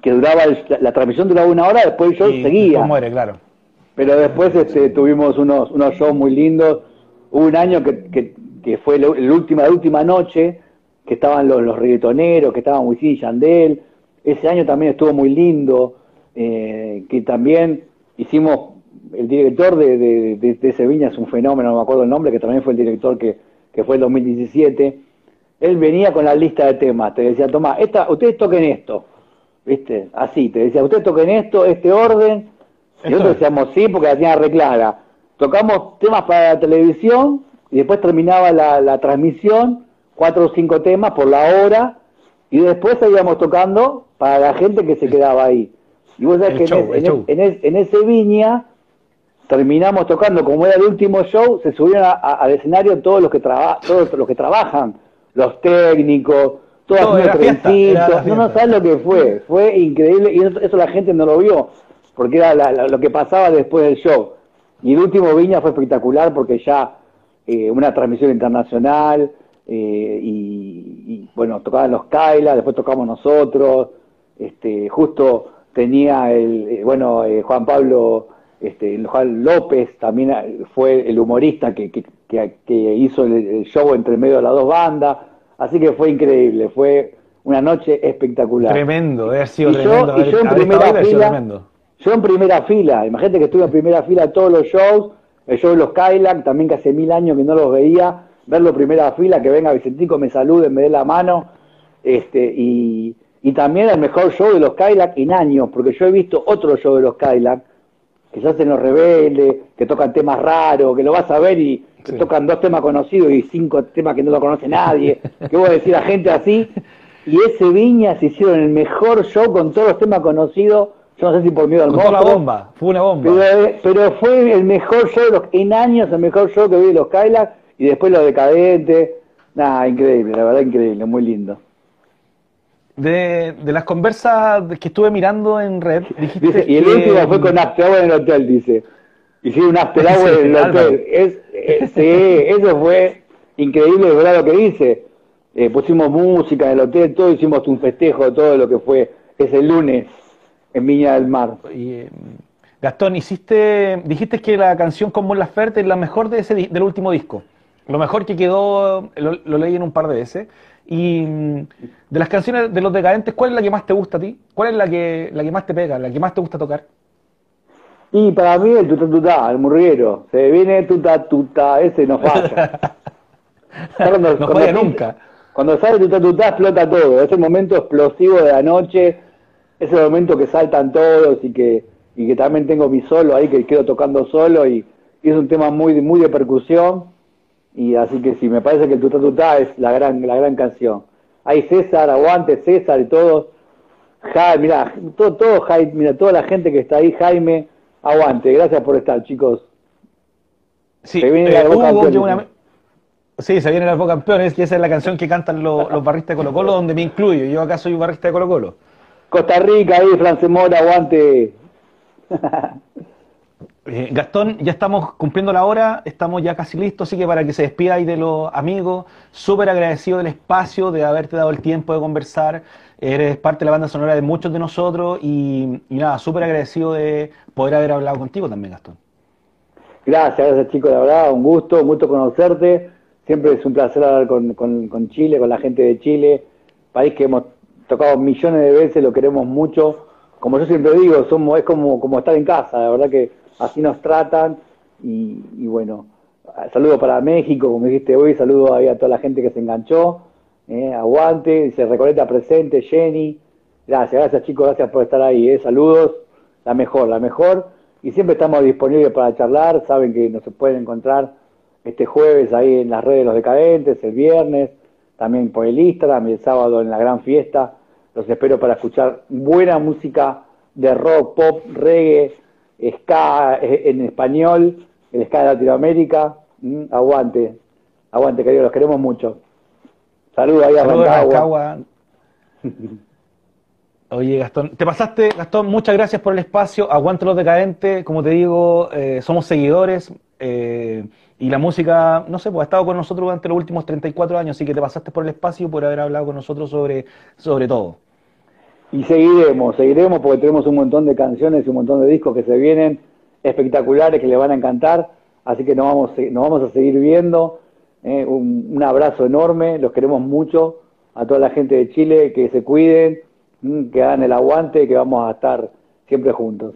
que duraba, la transmisión duraba una hora, después yo seguía. muere, claro. Pero después este, tuvimos unos, unos shows muy lindos. Hubo un año que, que, fue la última, la última noche, que estaban los, los que estaban Wisin y Yandel. Ese año también estuvo muy lindo, eh, que también hicimos el director de, de, de, es un fenómeno, no me acuerdo el nombre, que también fue el director que, que fue el 2017. Él venía con la lista de temas, te decía, Tomás, esta, ustedes toquen esto, ¿viste? Así, te decía, ustedes toquen esto, este orden, y nosotros decíamos sí, porque la tenía reclara. Tocamos temas para la televisión y después terminaba la, la transmisión, cuatro o cinco temas por la hora, y después seguíamos tocando para la gente que se quedaba ahí. Y vos sabés que en, en, ese viña terminamos tocando, como era el último show, se subieron al escenario todos los que todos los que trabajan, los técnicos, todas Todo las no, no sabes lo que fue, fue increíble y eso, la gente no lo vio, porque era lo que pasaba después del show. Y el último Viña fue espectacular porque ya eh, una transmisión internacional eh, y, bueno, tocaban los Kaila, después tocamos nosotros, este, justo tenía el, eh, bueno, Juan Pablo este, Juan López también eh, fue el humorista que, que, que, hizo el, show entre medio de las dos bandas, así que fue increíble, fue una noche espectacular. Tremendo, ha sido tremendo. Yo, y yo en primera fila, yo en primera fila, imagínate que estuve en primera fila todos los shows, el show de los Kylac, también que hace mil años que no los veía, verlo en primera fila, que venga Vicentico, me salude, me dé la mano, este, y, y también el mejor show de los Kylac en años, porque yo he visto otro show de los Kylac, que se hacen los rebeldes, que tocan temas raros, que lo vas a ver y que tocan dos temas conocidos y cinco temas que no lo conoce nadie. ¿Qué voy a decir a gente así? Y ese Viña se hicieron el mejor show con todos los temas conocidos. Yo no sé si por miedo al monstruo. la bomba, fue una bomba. Pero, fue el mejor show, en años el mejor show que vi de los Kylax y después los decadentes. Nada, increíble, la verdad increíble, muy lindo de, de, las conversas que estuve mirando en red, dijiste Y el último fue con After Hour en el hotel, dice. Hicieron un After Hour en el hotel. Es, eh, sí, eso fue increíble, verdad lo que dice. Eh, pusimos música en el hotel, todo, hicimos un festejo de todo lo que fue ese lunes en Viña del Mar. Y, eh, Gastón, hiciste, dijiste que la canción con Mon Laferte es la mejor de ese, del último disco. Lo mejor que quedó, lo, lo leí en un par de veces. Y mm, de las canciones de los decadentes, ¿cuál es la que más te gusta a ti? ¿Cuál es la que, la que más te pega, la que más te gusta tocar? Y para mí el tuta tuta, el murguero. Se viene tuta tuta, ese no falla. [laughs] no falla nunca. Cuando sale tuta tuta explota todo. Es el momento explosivo de la noche. Es el momento que saltan todos y que, y que también tengo mi solo ahí que quedo tocando solo y, y es un tema muy, muy de percusión y así que sí, me parece que el Tuta es la gran, la gran canción. Hay César, aguante César y todos. Jaime, mira, todo, todo Jaime, mira, toda la gente que está ahí, Jaime, aguante, gracias por estar, chicos. Sí, se viene eh, campeones. Sí, se viene el campeones y esa es la canción que cantan los, los barristas de Colo Colo, donde me incluyo. Yo acá soy un barrista de Colo Colo. Costa Rica, ahí, Francemora, aguante. [laughs] Eh, Gastón, ya estamos cumpliendo la hora, estamos ya casi listos, así que para que se despida ahí de los amigos, súper agradecido del espacio, de haberte dado el tiempo de conversar, eres parte de la banda sonora de muchos de nosotros y, nada, súper agradecido de poder haber hablado contigo también, Gastón. Gracias, gracias chicos, la verdad, un gusto, un gusto conocerte, siempre es un placer hablar con, con Chile, con la gente de Chile, país que hemos tocado millones de veces, lo queremos mucho, como yo siempre digo, somos, es como, como estar en casa, la verdad que así nos tratan. Y, bueno, saludo para México, como dijiste hoy, saludo ahí a toda la gente que se enganchó, eh, aguante, dice Recoleta presente, Jenny, gracias, gracias chicos, gracias por estar ahí, eh, saludos, la mejor, la mejor, y siempre estamos disponibles para charlar, saben que nos pueden encontrar este jueves ahí en las redes de los decadentes, el viernes, también por el Instagram y el sábado en la gran fiesta, los espero para escuchar buena música de rock, pop, reggae, ska eh, en español, el ska de Latinoamérica. Mm, aguante, aguante, queridos, los queremos mucho. Saludos ahí a Rancagua. [laughs] Oye, Gastón, te pasaste, Gastón, muchas gracias por el espacio. Aguante los decadentes, como te digo, eh, somos seguidores. eh, y la música, no sé, pues ha estado con nosotros durante los últimos 34 años, así que te pasaste por el espacio por haber hablado con nosotros sobre, sobre todo. Y seguiremos, seguiremos porque tenemos un montón de canciones y un montón de discos que se vienen espectaculares que le van a encantar, así que nos vamos, nos vamos a seguir viendo. Eh, un, un, abrazo enorme, los queremos mucho, a toda la gente de Chile, que se cuiden, mm, que hagan el aguante, que vamos a estar siempre juntos.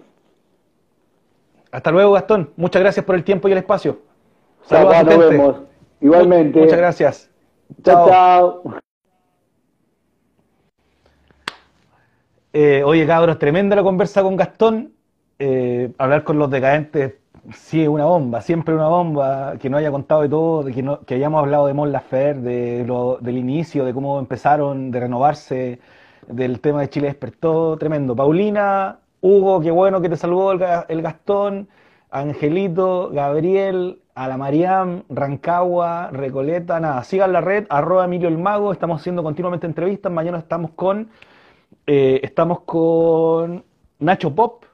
Hasta luego, Gastón. Muchas gracias por el tiempo y el espacio. Saludos, nos vemos. Igualmente. Muchas gracias. Chao, chao. Eh, oye, cabros, tremenda la conversa con Gastón. Eh, hablar con los decadentes, sí, es una bomba, siempre una bomba. Que no haya contado de todo, de que, no, que hayamos hablado de Mon Lafer, de lo, del inicio, de cómo empezaron, de renovarse, del tema de Chile despertó, tremendo. Paulina, Hugo, qué bueno que te saludó el, Gastón, Angelito, Gabriel, a la Mariam, Rancagua, Recoleta, nada, sigan la red, arroba Emilio el Mago, estamos haciendo continuamente entrevistas, mañana estamos con, eh, estamos con Nacho Pop,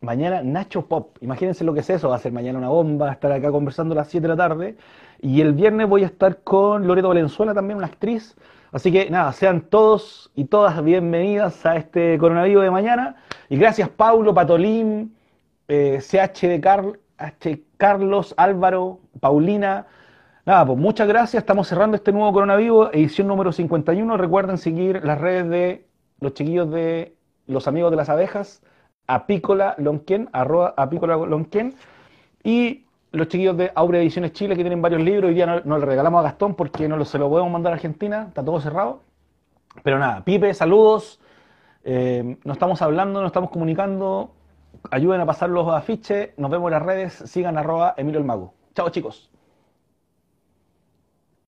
mañana Nacho Pop, imagínense lo que es eso, va a ser mañana una bomba, estar acá conversando a las 7 de la tarde, y el viernes voy a estar con Loreto Valenzuela, también una actriz, Así que nada, sean todos y todas bienvenidas a este coronavirus de mañana. Y gracias Paulo, Patolín, eh, de Carlos, Álvaro, Paulina. Nada, pues muchas gracias. Estamos cerrando este nuevo coronavirus, edición número 51. Recuerden seguir las redes de los chiquillos de los amigos de las abejas, apícola lonquien, arroba apícola lonquien. Y los chiquillos de Aurea Ediciones Chile que tienen varios libros. Hoy día no, no le regalamos a Gastón porque no se lo podemos mandar a Argentina, está todo cerrado. Pero nada, Pipe, saludos. Eh, nos estamos hablando, nos estamos comunicando. Ayuden a pasar los afiches. Nos vemos en las redes. Sigan arroba Emilio el Mago. Chao chicos.